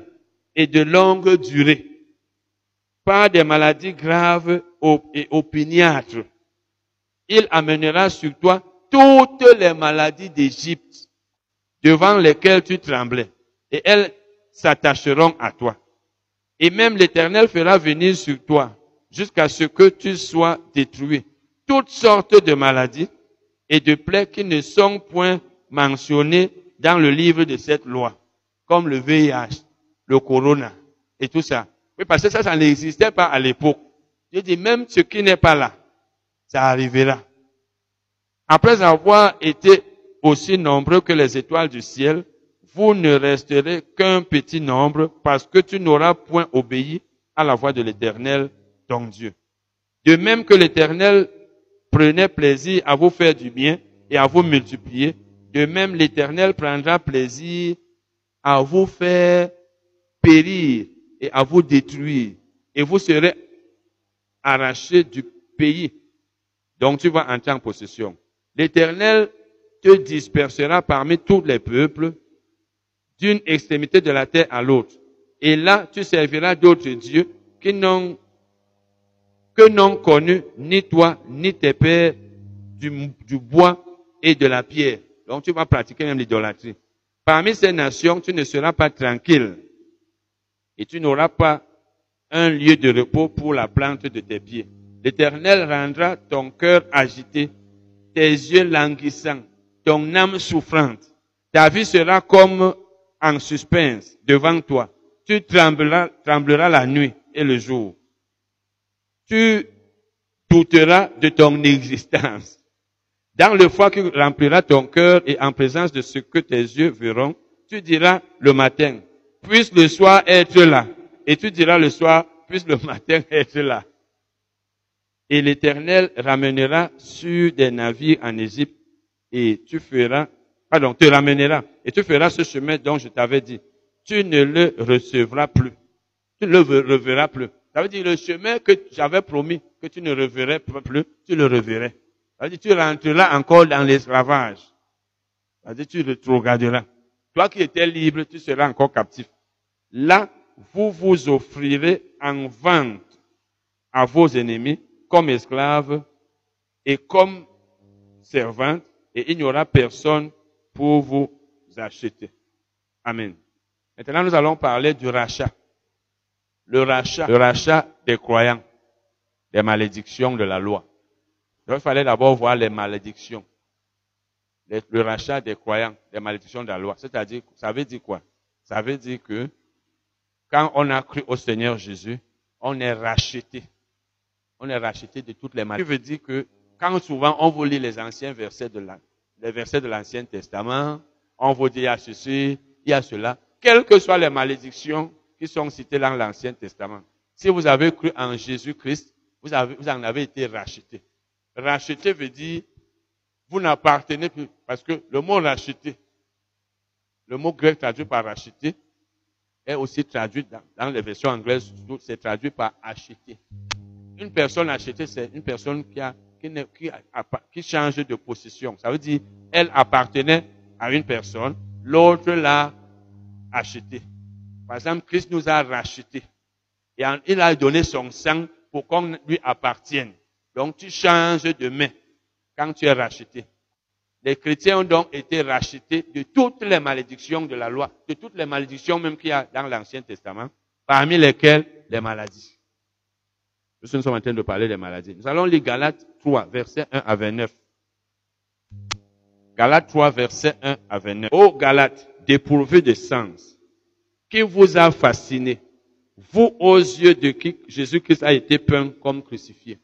S1: et de longue durée par des maladies graves et opiniâtres. Il amènera sur toi toutes les maladies d'Égypte devant lesquelles tu tremblais, et elles s'attacheront à toi. Et même l'Éternel fera venir sur toi jusqu'à ce que tu sois détruit toutes sortes de maladies et de plaies qui ne sont point mentionnées dans le livre de cette loi, comme le VIH, le corona et tout ça. Oui, parce que ça, ça n'existait pas à l'époque. Je dis, même ce qui n'est pas là, ça arrivera. Après avoir été aussi nombreux que les étoiles du ciel, vous ne resterez qu'un petit nombre parce que tu n'auras point obéi à la voix de l'éternel, ton Dieu. De même que l'éternel prenait plaisir à vous faire du bien et à vous multiplier, de même l'éternel prendra plaisir à vous faire périr et à vous détruire. Et vous serez arrachés du pays dont tu vas entrer en possession. L'Éternel te dispersera parmi tous les peuples d'une extrémité de la terre à l'autre. Et là, tu serviras d'autres dieux qui n'ont que n'ont connu ni toi, ni tes pères du, du bois et de la pierre. Donc tu vas pratiquer même l'idolâtrie. Parmi ces nations, tu ne seras pas tranquille et tu n'auras pas un lieu de repos pour la plante de tes pieds. L'Éternel rendra ton cœur agité, tes yeux languissants, ton âme souffrante. Ta vie sera comme en suspense devant toi. Tu trembleras, trembleras la nuit et le jour. Tu douteras de ton existence. Dans le foie qui remplira ton cœur et en présence de ce que tes yeux verront, tu diras le matin, puisse le soir être là, et tu diras le soir, puisse le [LAUGHS] matin être là. Et l'Éternel ramènera sur des navires en Égypte et tu feras, pardon, te ramènera et tu feras ce chemin dont je t'avais dit. Tu ne le recevras plus. Tu ne le reverras plus. Ça veut dire le chemin que j'avais promis que tu ne reverrais plus, tu le reverrais. Ça veut dire tu rentreras encore dans l'esclavage. Ça veut dire tu regarderas. Toi qui étais libre, tu seras encore captif. Là, vous vous offrirez en vente à vos ennemis comme esclaves et comme servantes, et il n'y aura personne pour vous acheter. Amen. Maintenant, nous allons parler du rachat. Le rachat, le rachat des croyants, des malédictions de la loi. il fallait d'abord voir les malédictions. Le rachat des croyants, des malédictions de la loi. C'est-à-dire, ça veut dire quoi? Ça veut dire que quand on a cru au Seigneur Jésus, on est racheté. On est racheté de toutes les malédictions. Ça veut dire que quand souvent on vous lit les anciens versets de les versets de l'Ancien Testament, on vous dit il y a ceci, il y a cela, quelles que soient les malédictions qui sont citées dans l'Ancien Testament. Si vous avez cru en Jésus-Christ, vous, en avez été racheté. Racheté veut dire, vous n'appartenez plus, parce que le mot racheté, le mot grec traduit par racheté, est aussi traduit dans, les versions anglaises, c'est traduit par acheter. Une personne achetée, c'est une personne qui, a, qui, change de position. Ça veut dire, elle appartenait à une personne, l'autre l'a achetée. Par exemple, Christ nous a rachetés. Et il a donné son sang pour qu'on lui appartienne. Donc tu changes de main quand tu es racheté. Les chrétiens ont donc été rachetés de toutes les malédictions de la loi, de toutes les malédictions même qu'il y a dans l'Ancien Testament, parmi lesquelles les maladies. Nous sommes en train de parler des maladies. Nous allons lire Galates 3, versets 1 à 29. Galates 3, versets 1 à 29. Ô Galates, dépourvu de sens, qui vous a fasciné, vous aux yeux de qui Jésus-Christ a été peint comme crucifié.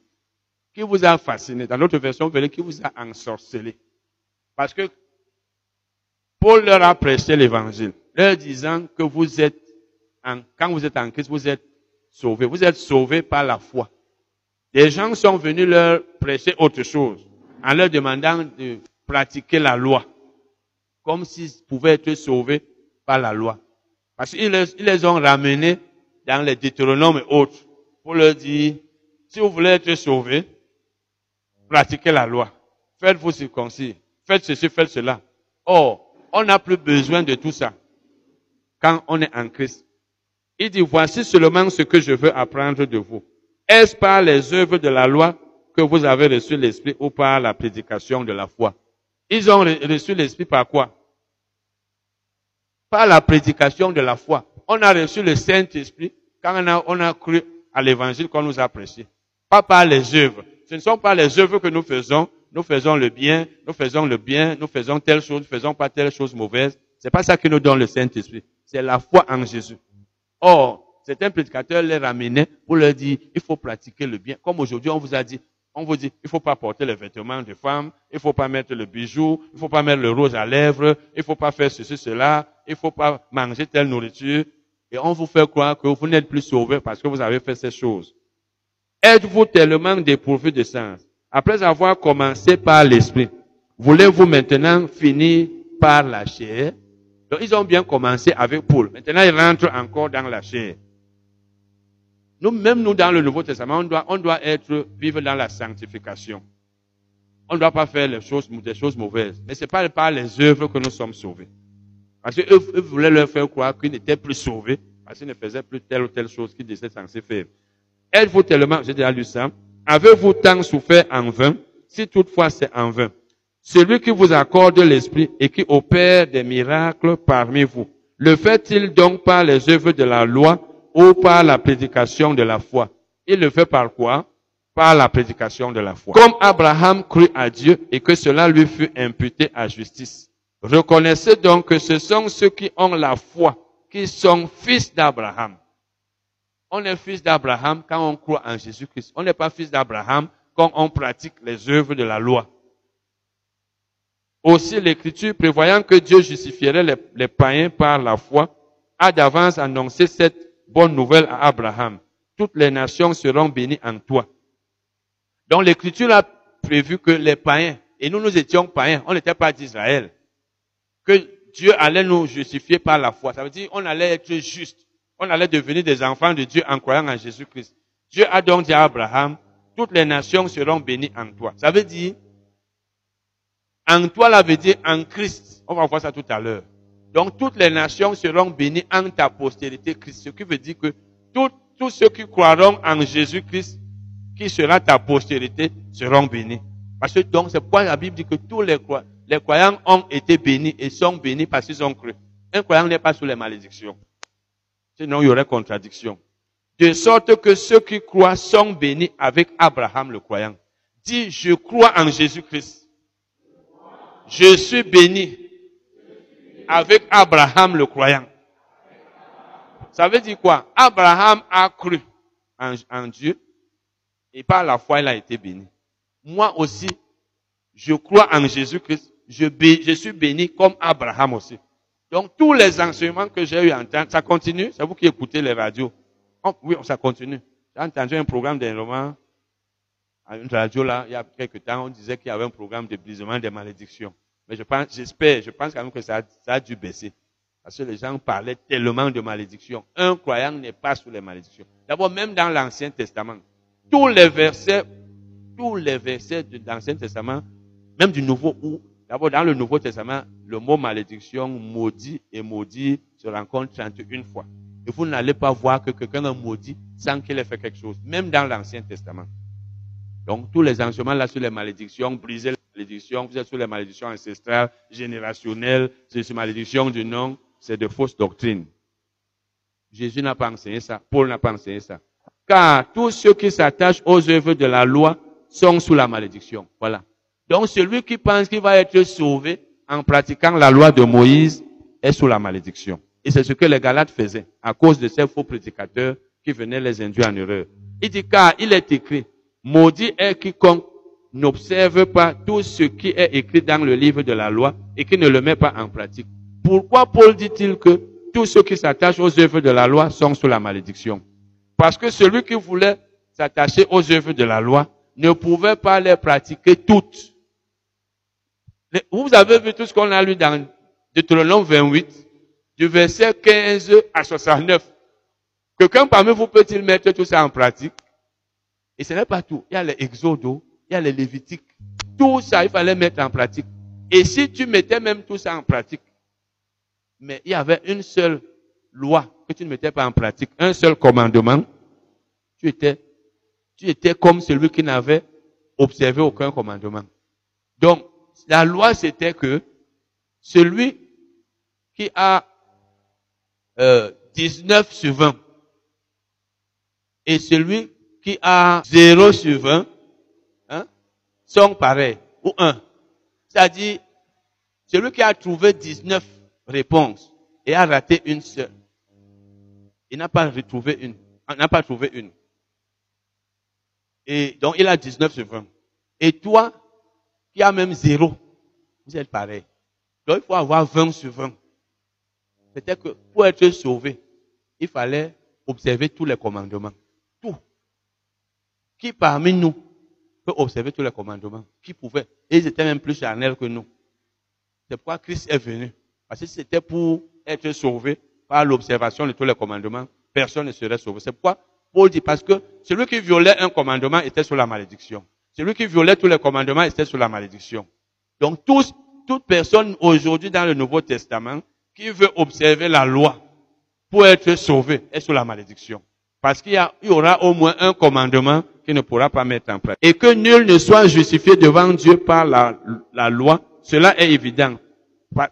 S1: Qui vous a fasciné. Dans notre version, vous verrez qui vous a ensorcelé. Parce que Paul leur a prêché l'évangile, leur disant que vous êtes, en, quand vous êtes en Christ, vous êtes sauvés. Vous êtes sauvés par la foi. Des gens sont venus leur prêcher autre chose, en leur demandant de pratiquer la loi, comme s'ils pouvaient être sauvés par la loi. Parce qu'ils les, ont ramenés dans les Deutéronomes et autres, pour leur dire, si vous voulez être sauvés, pratiquez la loi. Faites-vous circoncis faites ceci, faites cela. Or, on n'a plus besoin de tout ça quand on est en Christ. Il dit, voici seulement ce que je veux apprendre de vous. Est-ce par les œuvres de la loi que vous avez reçu l'Esprit ou par la prédication de la foi? Ils ont reçu l'Esprit par quoi? Par la prédication de la foi. On a reçu le Saint-Esprit quand on a, cru à l'évangile qu'on nous a prêché. Pas par les œuvres. Ce ne sont pas les œuvres que nous faisons, nous faisons le bien, nous faisons le bien, nous faisons telle chose, nous faisons pas telle chose mauvaise. C'est pas ça qui nous donne le Saint-Esprit. C'est la foi en Jésus. Or, certains prédicateurs les ramenaient pour leur dire, il faut pratiquer le bien. Comme aujourd'hui, on vous a dit, on vous dit, il faut pas porter les vêtements de femmes, il faut pas mettre le bijou, il faut pas mettre le rose à lèvres, il faut pas faire ceci, cela, il faut pas manger telle nourriture. Et on vous fait croire que vous n'êtes plus sauvés parce que vous avez fait ces choses. Êtes-vous tellement dépourvu de sens? Après avoir commencé par l'esprit, voulez-vous maintenant finir par la chair? Donc ils ont bien commencé avec Paul. Maintenant ils rentrent encore dans la chair. Nous, même nous dans le Nouveau Testament, on doit, on doit être, vivre dans la sanctification. On ne doit pas faire les choses, des choses mauvaises. Mais c'est pas par les œuvres que nous sommes sauvés. Parce qu'eux eux voulaient leur faire croire qu'ils n'étaient plus sauvés parce qu'ils ne faisaient plus telle ou telle chose qu'ils étaient censés faire. Êtes-vous tellement, j'ai déjà lu ça, Avez-vous tant souffert en vain, si toutefois c'est en vain? Celui qui vous accorde l'esprit et qui opère des miracles parmi vous, le fait-il donc par les œuvres de la loi ou par la prédication de la foi? Il le fait par quoi? Par la prédication de la foi. Comme Abraham crut à Dieu et que cela lui fut imputé à justice. Reconnaissez donc que ce sont ceux qui ont la foi qui sont fils d'Abraham. On est fils d'Abraham quand on croit en Jésus-Christ. On n'est pas fils d'Abraham quand on pratique les œuvres de la loi. Aussi, l'Écriture, prévoyant que Dieu justifierait les, païens par la foi, a d'avance annoncé cette bonne nouvelle à Abraham. Toutes les nations seront bénies en toi. Donc l'écriture a prévu que les païens, et nous nous étions païens, on n'était pas d'Israël, que Dieu allait nous justifier par la foi. Ça veut dire on allait être juste. On allait devenir des enfants de Dieu en croyant en Jésus-Christ. Dieu a donc dit à Abraham, toutes les nations seront bénies en toi. Ça veut dire, en toi, ça veut dire en Christ. On va voir ça tout à l'heure. Donc toutes les nations seront bénies en ta postérité Christ. Ce qui veut dire que tous ceux qui croiront en Jésus-Christ, qui sera ta postérité, seront bénis. Parce que donc c'est pourquoi la Bible dit que tous les, les croyants ont été bénis et sont bénis parce qu'ils ont cru. Un croyant n'est pas sous les malédictions. Sinon il y aurait contradiction. De sorte que ceux qui croient sont bénis avec Abraham le croyant. Dis, je crois en Jésus-Christ. Je suis béni avec Abraham le croyant. Ça veut dire quoi? Abraham a cru en, Dieu et par la foi il a été béni. Moi aussi, je crois en Jésus-Christ. Je, je, suis béni comme Abraham aussi. Donc tous les enseignements que j'ai eu à entendre, ça continue? C'est vous qui écoutez les radios. Oh, oui, ça continue. J'ai entendu un programme d'enlèvement à une radio là, il y a quelques temps, on disait qu'il y avait un programme de brisement des malédictions. Mais je pense, j'espère, je pense quand même que ça, a dû baisser. Parce que les gens parlaient tellement de malédictions. Un croyant n'est pas sous les malédictions. D'abord, même dans l'Ancien Testament, tous les versets, tous les versets de l'Ancien Testament, même du Nouveau, ou d'abord dans le Nouveau Testament, le mot malédiction, maudit et maudit se rencontre 31 fois. Et vous n'allez pas voir que quelqu'un a maudit sans qu'il ait fait quelque chose, même dans l'Ancien Testament. Donc, tous les enseignements là sur les malédictions, briser malédiction, vous êtes sur les malédictions ancestrales, générationnelles, c'est sur malédiction du nom, c'est de fausses doctrines. Jésus n'a pas enseigné ça, Paul n'a pas enseigné ça. Car tous ceux qui s'attachent aux œuvres de la loi sont sous la malédiction. Voilà. Donc celui qui pense qu'il va être sauvé en pratiquant la loi de Moïse est sous la malédiction. Et c'est ce que les Galates faisaient à cause de ces faux prédicateurs qui venaient les induire en erreur. Il dit car il est écrit, maudit est quiconque n'observe pas tout ce qui est écrit dans le livre de la loi et qui ne le met pas en pratique. Pourquoi Paul dit-il que tous ceux qui s'attachent aux œuvres de la loi sont sous la malédiction? Parce que celui qui voulait s'attacher aux œuvres de la loi ne pouvait pas les pratiquer toutes. Vous avez vu tout ce qu'on a lu dans Deutéronome 28, du verset 15 à 69. Quelqu'un parmi vous peut-il mettre tout ça en pratique? Et ce n'est pas tout. Il y a les exodos, il y a les lévitiques. Tout ça, il fallait mettre en pratique. Et si tu mettais même tout ça en pratique, mais il y avait une seule loi que tu ne mettais pas en pratique, un seul commandement, tu étais, tu étais comme celui qui n'avait observé aucun commandement. Donc, la loi c'était que celui qui a euh, 19 sur 20 et celui qui a 0 sur 20 sont pareils, ou un. C'est-à-dire, celui qui a trouvé 19 réponses et a raté une seule, il n'a pas retrouvé une, n'a pas trouvé une. Et donc, il a 19 sur 20. Et toi, qui as même zéro, vous êtes pareil. Donc, il faut avoir 20 sur 20. C'est-à-dire que pour être sauvé, il fallait observer tous les commandements. Tout. Qui parmi nous peut observer tous les commandements. Qui pouvait. Ils étaient même plus charnels que nous. C'est pourquoi Christ est venu. Parce que c'était pour être sauvé par l'observation de tous les commandements, personne ne serait sauvé. C'est pourquoi Paul dit, parce que celui qui violait un commandement était sous la malédiction. Celui qui violait tous les commandements était sous la malédiction. Donc tous, toute personne aujourd'hui dans le Nouveau Testament qui veut observer la loi pour être sauvé est sous la malédiction. Parce qu'il y, aura au moins un commandement qui ne pourra pas mettre en place. Et que nul ne soit justifié devant Dieu par la, la loi, cela est évident.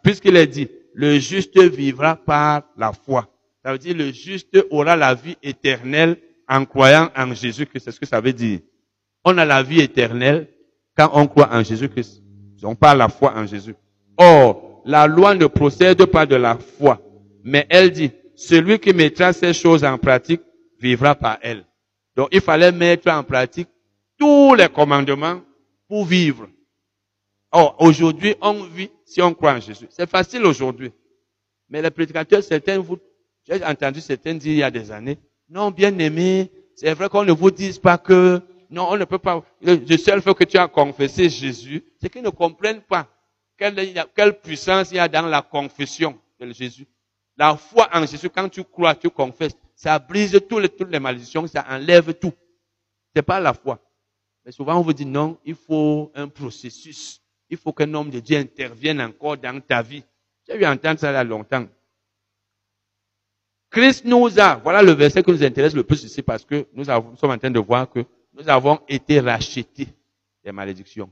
S1: Puisqu'il est dit, le juste vivra par la foi. Ça veut dire le juste aura la vie éternelle en croyant en Jésus-Christ. C'est ce que ça veut dire. On a la vie éternelle quand on croit en Jésus-Christ. On parle la foi en Jésus. Or, la loi ne procède pas de la foi, mais elle dit, celui qui mettra ces choses en pratique vivra par elle. Donc il fallait mettre en pratique tous les commandements pour vivre. Or, aujourd'hui, on vit si on croit en Jésus. C'est facile aujourd'hui. Mais les prédicateurs, certains vous, J'ai entendu certains dire il y a des années, non, bien aimé, c'est vrai qu'on ne vous dise pas que, non, on ne peut pas, le seul fait que tu as confessé Jésus, c'est qu'ils ne comprennent pas quelle, quelle puissance il y a dans la confession de Jésus. La foi en Jésus, quand tu crois, tu confesses, ça brise toutes les, toutes les malédictions, ça enlève tout. C'est pas la foi. Mais souvent, on vous dit non, il faut un processus. Il faut qu'un homme de Dieu intervienne encore dans ta vie. J'ai eu entendre ça a longtemps. Christ nous a, voilà le verset qui nous intéresse le plus ici parce que nous, avons, nous sommes en train de voir que nous avons été rachetés des malédictions.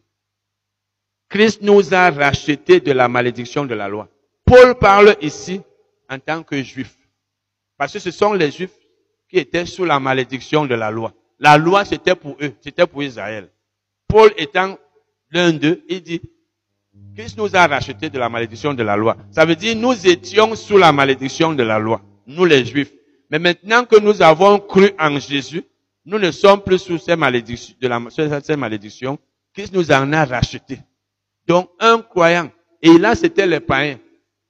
S1: Christ nous a rachetés de la malédiction de la loi. Paul parle ici en tant que juif. Parce que ce sont les juifs qui étaient sous la malédiction de la loi. La loi, c'était pour eux, c'était pour Israël. Paul étant l'un d'eux, il dit, Christ nous a rachetés de la malédiction de la loi. Ça veut dire, nous étions sous la malédiction de la loi, nous les juifs. Mais maintenant que nous avons cru en Jésus, nous ne sommes plus sous ces malédictions, de la. Christ nous en a rachetés. Donc, un croyant, et là, c'était les païens,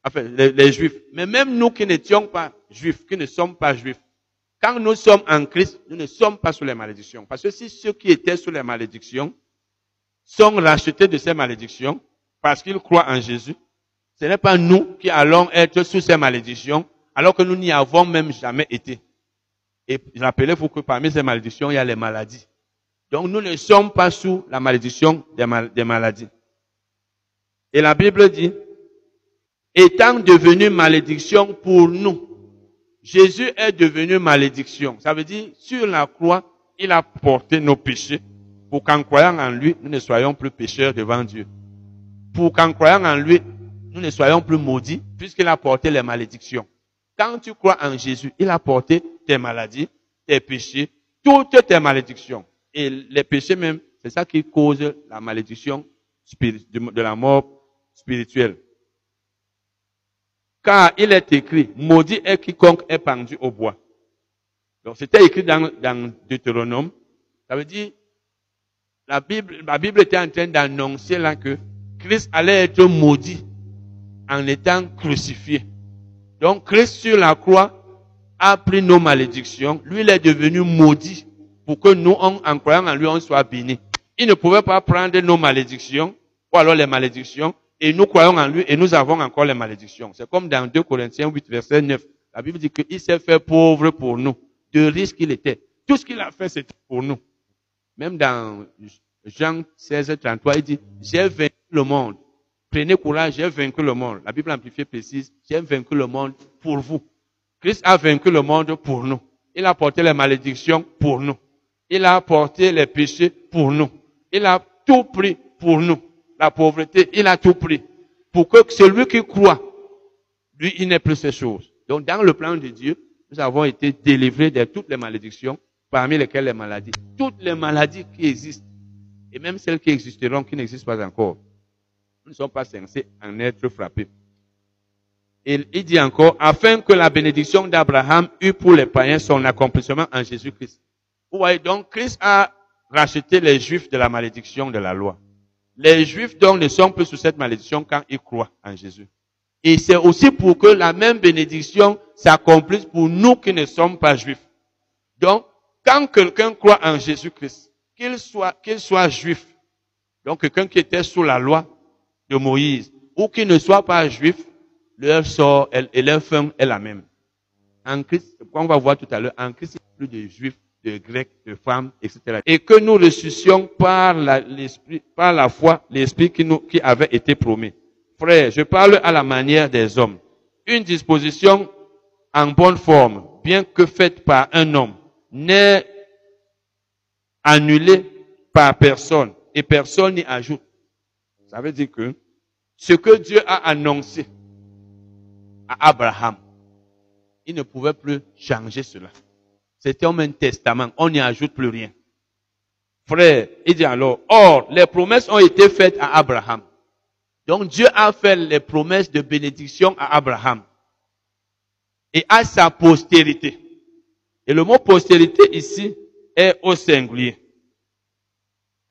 S1: enfin, les juifs. Mais même nous qui n'étions pas juifs, qui ne sommes pas juifs, quand nous sommes en Christ, nous ne sommes pas sous les malédictions. Parce que si ceux qui étaient sous les malédictions sont rachetés de ces malédictions, parce qu'ils croient en Jésus, ce n'est pas nous qui allons être sous ces malédictions, alors que nous n'y avons même jamais été. Et rappelez-vous que parmi ces malédictions, il y a les maladies. Donc nous ne sommes pas sous la malédiction des, des maladies. Et la Bible dit, étant devenu malédiction pour nous, Jésus est devenu malédiction. Ça veut dire, sur la croix, il a porté nos péchés pour qu'en croyant en lui, nous ne soyons plus pécheurs devant Dieu. Pour qu'en croyant en lui, nous ne soyons plus maudits, puisqu'il a porté les malédictions. Quand tu crois en Jésus, il a porté tes maladies, tes péchés, toutes tes malédictions. Et les péchés même, c'est ça qui cause la malédiction de la mort spirituelle. Car il est écrit, maudit est quiconque est pendu au bois. Donc c'était écrit dans, Deutéronome. Ça veut dire, la Bible, la Bible était en train d'annoncer là que Christ allait être maudit en étant crucifié. Donc Christ sur la croix a pris nos malédictions. Lui, il est devenu maudit pour que nous, en croyant en lui, on soit bénis. Il ne pouvait pas prendre nos malédictions, ou alors les malédictions, et nous croyons en lui et nous avons encore les malédictions. C'est comme dans 2 Corinthiens 8, verset 9. La Bible dit qu'il s'est fait pauvre pour nous. De risque qu'il était. Tout ce qu'il a fait, c'était pour nous. Même dans Jean 16, 33, il dit, j'ai vaincu le monde. Prenez courage, j'ai vaincu le monde. La Bible amplifiée précise, j'ai vaincu le monde pour vous. Christ a vaincu le monde pour nous. Il a porté les malédictions pour nous. Il a porté les péchés pour nous. Il a tout pris pour nous la pauvreté, il a tout pris. Pour que celui qui croit, lui, il n'ait plus ces choses. Donc, dans le plan de Dieu, nous avons été délivrés de toutes les malédictions, parmi lesquelles les maladies. Toutes les maladies qui existent, et même celles qui existeront, qui n'existent pas encore. Nous ne sommes pas censés en être frappés. Il dit encore, afin que la bénédiction d'Abraham eût pour les païens son accomplissement en Jésus-Christ. Vous voyez, donc Christ a racheté les Juifs de la malédiction de la loi. Les Juifs donc ne sont plus sous cette malédiction quand ils croient en Jésus. Et c'est aussi pour que la même bénédiction s'accomplisse pour nous qui ne sommes pas juifs. Donc, quand quelqu'un croit en Jésus-Christ, qu'il soit, qu'il soit juif, donc quelqu'un qui était sous la loi de Moïse, ou qui ne soit pas juif, leur sort et leur fin est la même. En Christ, on va voir tout à l'heure, en Christ, il n'y a plus de juifs, de grecs, de femmes, etc. Et que nous ressuscions par l'esprit, par la foi, l'esprit qui nous, qui avait été promis. Frère, je parle à la manière des hommes. Une disposition en bonne forme, bien que faite par un homme, n'est annulée par personne et personne n'y ajoute. Ça veut dire que ce que Dieu a annoncé à Abraham, il ne pouvait plus changer cela. C'était comme un testament. On n'y ajoute plus rien. Frère, il dit alors, or, les promesses ont été faites à Abraham. Donc Dieu a fait les promesses de bénédiction à Abraham et à sa postérité. Et le mot postérité ici est au singulier.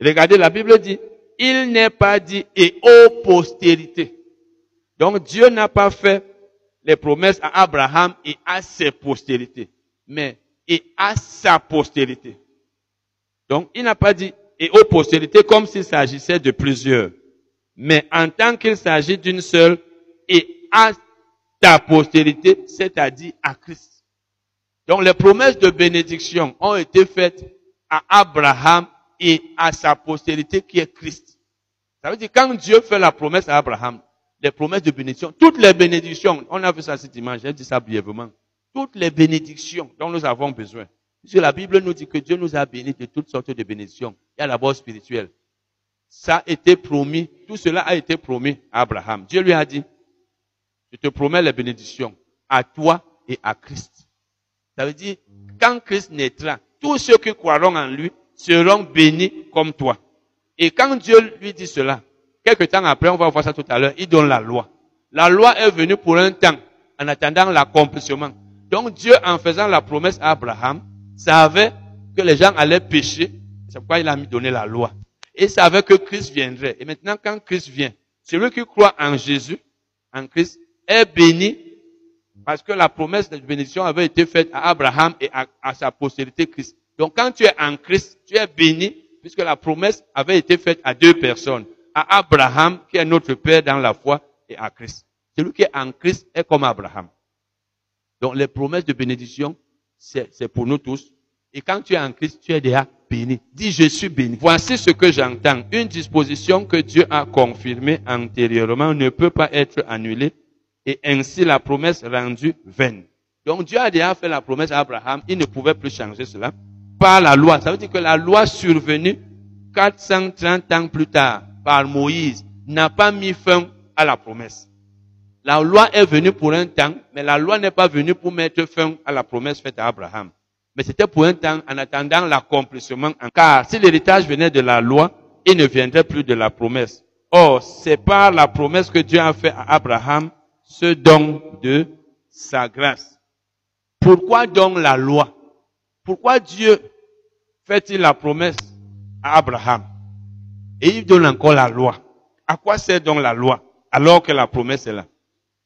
S1: Regardez, la Bible dit, il n'est pas dit et aux postérités. Donc Dieu n'a pas fait les promesses à Abraham et à ses postérités, mais et à sa postérité. Donc, il n'a pas dit et aux postérités comme s'il s'agissait de plusieurs, mais en tant qu'il s'agit d'une seule et à ta postérité, c'est-à-dire à Christ. Donc, les promesses de bénédiction ont été faites à Abraham et à sa postérité qui est Christ. Ça veut dire quand Dieu fait la promesse à Abraham, les promesses de bénédiction, toutes les bénédictions, on a vu ça cette image, j'ai dit ça brièvement, toutes les bénédictions dont nous avons besoin. Puisque la Bible nous dit que Dieu nous a bénis de toutes sortes de bénédictions. Il y a d'abord spirituelle. Ça a été promis, tout cela a été promis à Abraham. Dieu lui a dit, je te promets les bénédictions à toi et à Christ. Ça veut dire, quand Christ naîtra, tous ceux qui croiront en lui seront bénis comme toi. Et quand Dieu lui dit cela, quelques temps après, on va voir ça tout à l'heure, il donne la loi. La loi est venue pour un temps, en attendant l'accomplissement. Donc Dieu, en faisant la promesse à Abraham, savait que les gens allaient pécher. C'est pourquoi il a mis donné la loi. Et savait que Christ viendrait. Et maintenant, quand Christ vient, celui qui croit en Jésus, en Christ, est béni parce que la promesse de bénédiction avait été faite à Abraham et à, à sa postérité Christ. Donc quand tu es en Christ, tu es béni puisque la promesse avait été faite à deux personnes. À Abraham, qui est notre Père dans la foi, et à Christ. Celui qui est en Christ est comme Abraham. Donc les promesses de bénédiction, c'est pour nous tous. Et quand tu es en Christ, tu es déjà béni. Dis, je suis béni. Voici ce que j'entends. Une disposition que Dieu a confirmée antérieurement ne peut pas être annulée et ainsi la promesse rendue vaine. Donc Dieu a déjà fait la promesse à Abraham. Il ne pouvait plus changer cela par la loi. Ça veut dire que la loi survenue 430 ans plus tard par Moïse n'a pas mis fin à la promesse. La loi est venue pour un temps, mais la loi n'est pas venue pour mettre fin à la promesse faite à Abraham. Mais c'était pour un temps en attendant l'accomplissement. Car si l'héritage venait de la loi, il ne viendrait plus de la promesse. Or, c'est par la promesse que Dieu a fait à Abraham ce don de sa grâce. Pourquoi donc la loi? Pourquoi Dieu fait-il la promesse à Abraham? Et il donne encore la loi. À quoi sert donc la loi alors que la promesse est là?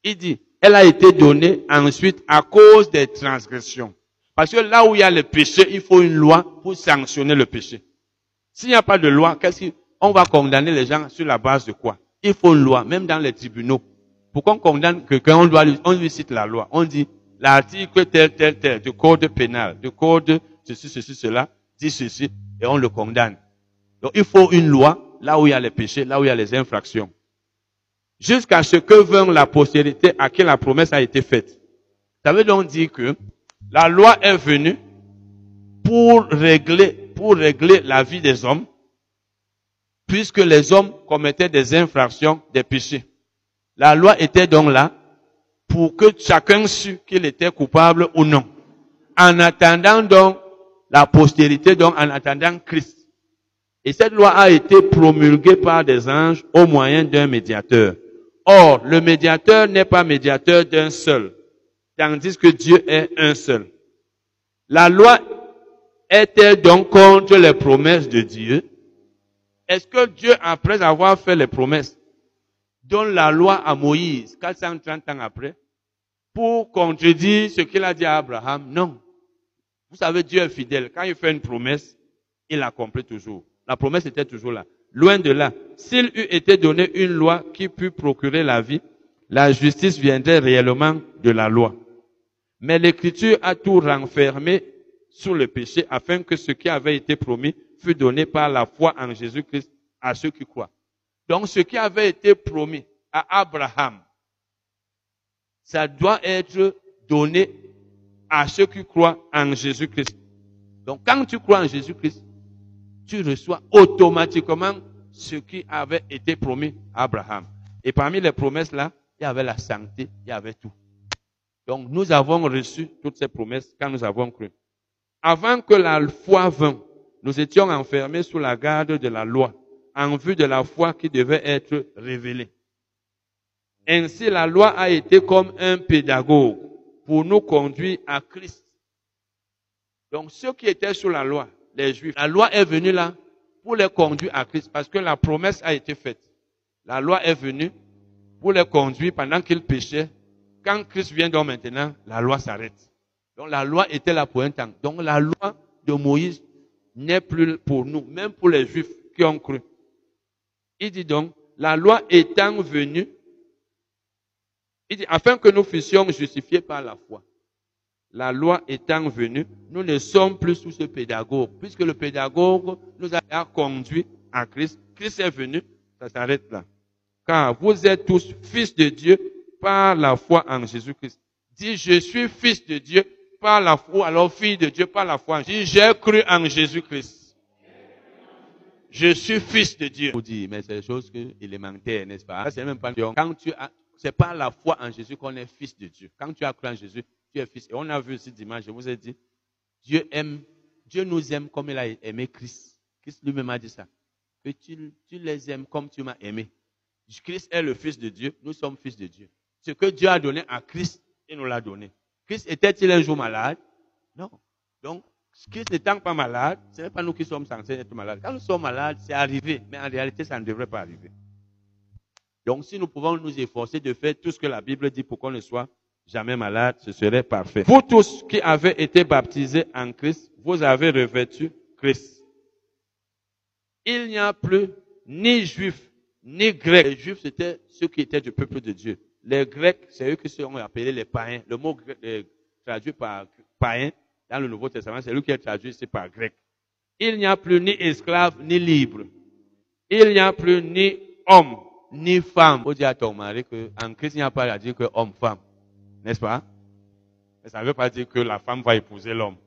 S1: Il dit, elle a été donnée ensuite à cause des transgressions. Parce que là où il y a le péché, il faut une loi pour sanctionner le péché. S'il n'y a pas de loi, qu'est-ce qu'on va condamner les gens sur la base de quoi? Il faut une loi, même dans les tribunaux. Pourquoi on condamne quelqu'un, on, doit, on lui cite la loi. On dit l'article tel, tel, tel, du code pénal, du code ceci, ceci, cela, dit ceci, et on le condamne. Donc il faut une loi là où il y a les péchés, là où il y a les infractions jusqu'à ce que vint la postérité à qui la promesse a été faite. Ça veut donc dire que la loi est venue pour régler, pour régler la vie des hommes, puisque les hommes commettaient des infractions, des péchés. La loi était donc là pour que chacun sût qu'il était coupable ou non. En attendant donc la postérité, donc en attendant Christ. Et cette loi a été promulguée par des anges au moyen d'un médiateur. Or, le médiateur n'est pas médiateur d'un seul, tandis que Dieu est un seul. La loi est-elle donc contre les promesses de Dieu? Est-ce que Dieu, après avoir fait les promesses, donne la loi à Moïse 430 ans après pour contredire ce qu'il a dit à Abraham? Non. Vous savez, Dieu est fidèle. Quand il fait une promesse, il l'accomplit toujours. La promesse était toujours là. Loin de là. S'il eût été donné une loi qui pût procurer la vie, la justice viendrait réellement de la loi. Mais l'écriture a tout renfermé sous le péché afin que ce qui avait été promis fût donné par la foi en Jésus-Christ à ceux qui croient. Donc ce qui avait été promis à Abraham, ça doit être donné à ceux qui croient en Jésus-Christ. Donc quand tu crois en Jésus-Christ, tu reçois automatiquement ce qui avait été promis à Abraham. Et parmi les promesses là, il y avait la santé, il y avait tout. Donc nous avons reçu toutes ces promesses quand nous avons cru. Avant que la foi vint, nous étions enfermés sous la garde de la loi, en vue de la foi qui devait être révélée. Ainsi, la loi a été comme un pédagogue pour nous conduire à Christ. Donc ceux qui étaient sous la loi, La loi est venue là pour les conduire à Christ parce que la promesse a été faite. La loi est venue pour les conduire pendant qu'ils péchaient quand Christ vient donc maintenant, la loi s'arrête. Donc la loi était là pour un temps. Donc la loi de Moïse n'est plus pour nous, même pour les Juifs qui ont cru. Il dit donc, la loi étant venue, il dit, afin que nous fussions justifiés par la foi. La loi étant venue, nous ne sommes plus sous ce pédagogue, puisque le pédagogue nous a conduit à Christ. Christ est venu, ça s'arrête là. Car vous êtes tous fils de Dieu par la foi en Jésus-Christ. Dis, je suis fils de Dieu par la foi, alors fille de Dieu par la foi. Dis, j'ai cru en Jésus-Christ. Je suis fils de Dieu. Vous dites, mais c'est des choses élémentaires, n'est-ce pas? C'est même pas quand tu as, c'est par la foi en Jésus qu'on est fils de Dieu. Quand tu as cru en Jésus, tu es fils. Et on a vu ce dimanche, je vous ai dit, Dieu aime, Dieu nous aime comme il a aimé Christ. Christ lui-même a dit ça. Que tu, les aimes comme tu m'as aimé. Christ est le fils de Dieu, nous sommes fils de Dieu. Ce que Dieu a donné à Christ, il nous l'a donné. Christ était-il un jour malade? Non. Donc, Christ n'étant pas malade, ce n'est pas nous qui sommes censés être malades. Quand nous sommes malades, c'est arrivé, mais en réalité, ça ne devrait pas arriver. Donc, si nous pouvons nous efforcer de faire tout ce que la Bible dit pour qu'on ne soit jamais malade, ce serait parfait. Vous tous qui avez été baptisés en Christ, vous avez revêtu Christ. Il n'y a plus ni juif, ni grec. Les juifs, c'était ceux qui étaient du peuple de Dieu. Les grecs, c'est eux qui sont appelés les païens. Le mot euh, traduit par païen dans le Nouveau Testament, c'est lui qui est traduit c'est par grec. Il n'y a plus ni esclave, ni libre. Il n'y a plus ni homme, ni femme. Faut dire à ton mari qu'en Christ, il n'y a pas à dire que homme-femme. N'est-ce pas? Mais ça ne veut pas dire que la femme va épouser l'homme.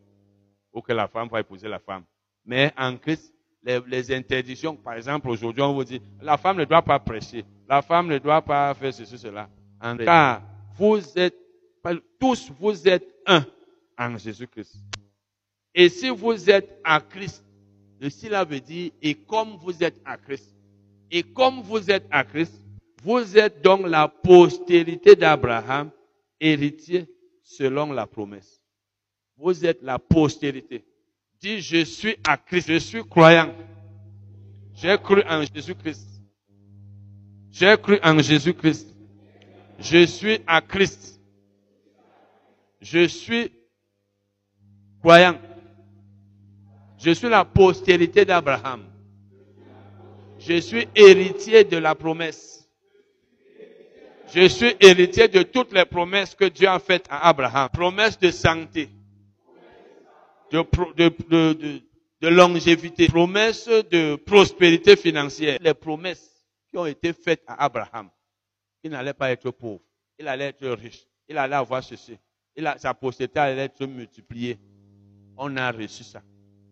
S1: Ou que la femme va épouser la femme. Mais en Christ, les, les interdictions, par exemple, aujourd'hui, on vous dit, la femme ne doit pas prêcher. La femme ne doit pas faire ceci, cela. Car vous êtes, tous vous êtes un en Jésus-Christ. Et si vous êtes à Christ, cela veut dire, et comme vous êtes à Christ, et comme vous êtes à Christ, vous êtes donc la postérité d'Abraham, héritier selon la promesse. Vous êtes la postérité. Dis, je suis à Christ, je suis croyant. J'ai cru en Jésus-Christ. J'ai cru en Jésus-Christ. Je suis à Christ. Je suis croyant. Je suis la postérité d'Abraham. Je suis héritier de la promesse. Je suis héritier de toutes les promesses que Dieu a faites à Abraham. Promesse de santé, de, longévité, promesse de prospérité financière. Les promesses qui ont été faites à Abraham. Il n'allait pas être pauvre. Il allait être riche. Il allait avoir ceci. Il a, sa postérité allait être multipliée. On a reçu ça.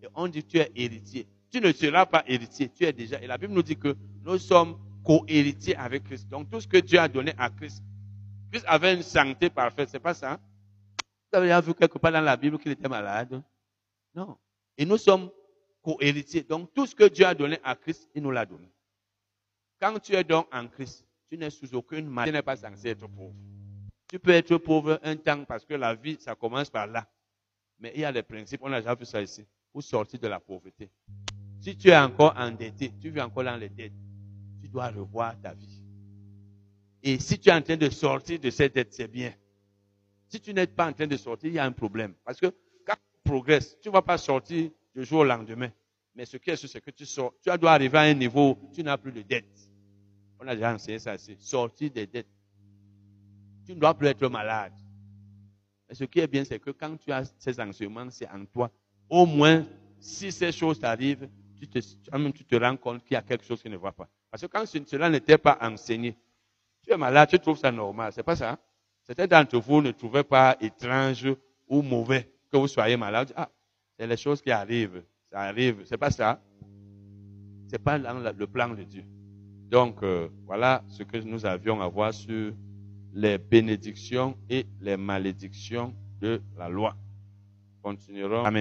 S1: Et on dit tu es héritier. Tu ne seras pas héritier. Tu es déjà. Et la Bible nous dit que nous sommes co-héritiers avec Christ. Donc tout ce que Dieu a donné à Christ. Christ avait une santé parfaite. C'est pas ça? Vous avez vu quelque part dans la Bible qu'il était malade? Non. Et nous sommes co-héritiers. Donc tout ce que Dieu a donné à Christ, il nous l'a donné. Quand tu es donc en Christ, tu n'es sous aucune maladie. Tu n'es pas censé être pauvre. Tu peux être pauvre un temps parce que la vie, ça commence par là. Mais il y a des principes, on a déjà vu ça ici, pour sortir de la pauvreté. Si tu es encore endetté, tu vis encore dans les dettes, tu dois revoir ta vie. Et si tu es en train de sortir de ces dettes, c'est bien. Si tu n'es pas en train de sortir, il y a un problème. Parce que quand tu progresses, tu ne vas pas sortir du jour au lendemain. Mais ce qui est sûr, c'est que tu dois arriver à un niveau où tu n'as plus de dettes. On a déjà enseigné ça ici. Sortir des dettes. Tu ne dois plus être malade ce qui est bien, c'est que quand tu as ces enseignements, c'est en toi. Au moins, si ces choses t'arrivent, tu te, tu te rends compte qu'il y a quelque chose qui ne va pas. Parce que quand cela n'était pas enseigné, tu es malade, tu trouves ça normal. C'est pas ça. Certains d'entre vous ne trouvaient pas étrange ou mauvais que vous soyez malade. Ah, c'est les choses qui arrivent. Ça arrive. C'est pas ça. C'est pas dans le plan de Dieu. Donc, euh, voilà ce que nous avions à voir sur les bénédictions et les malédictions de la loi. Continuerons. Amen.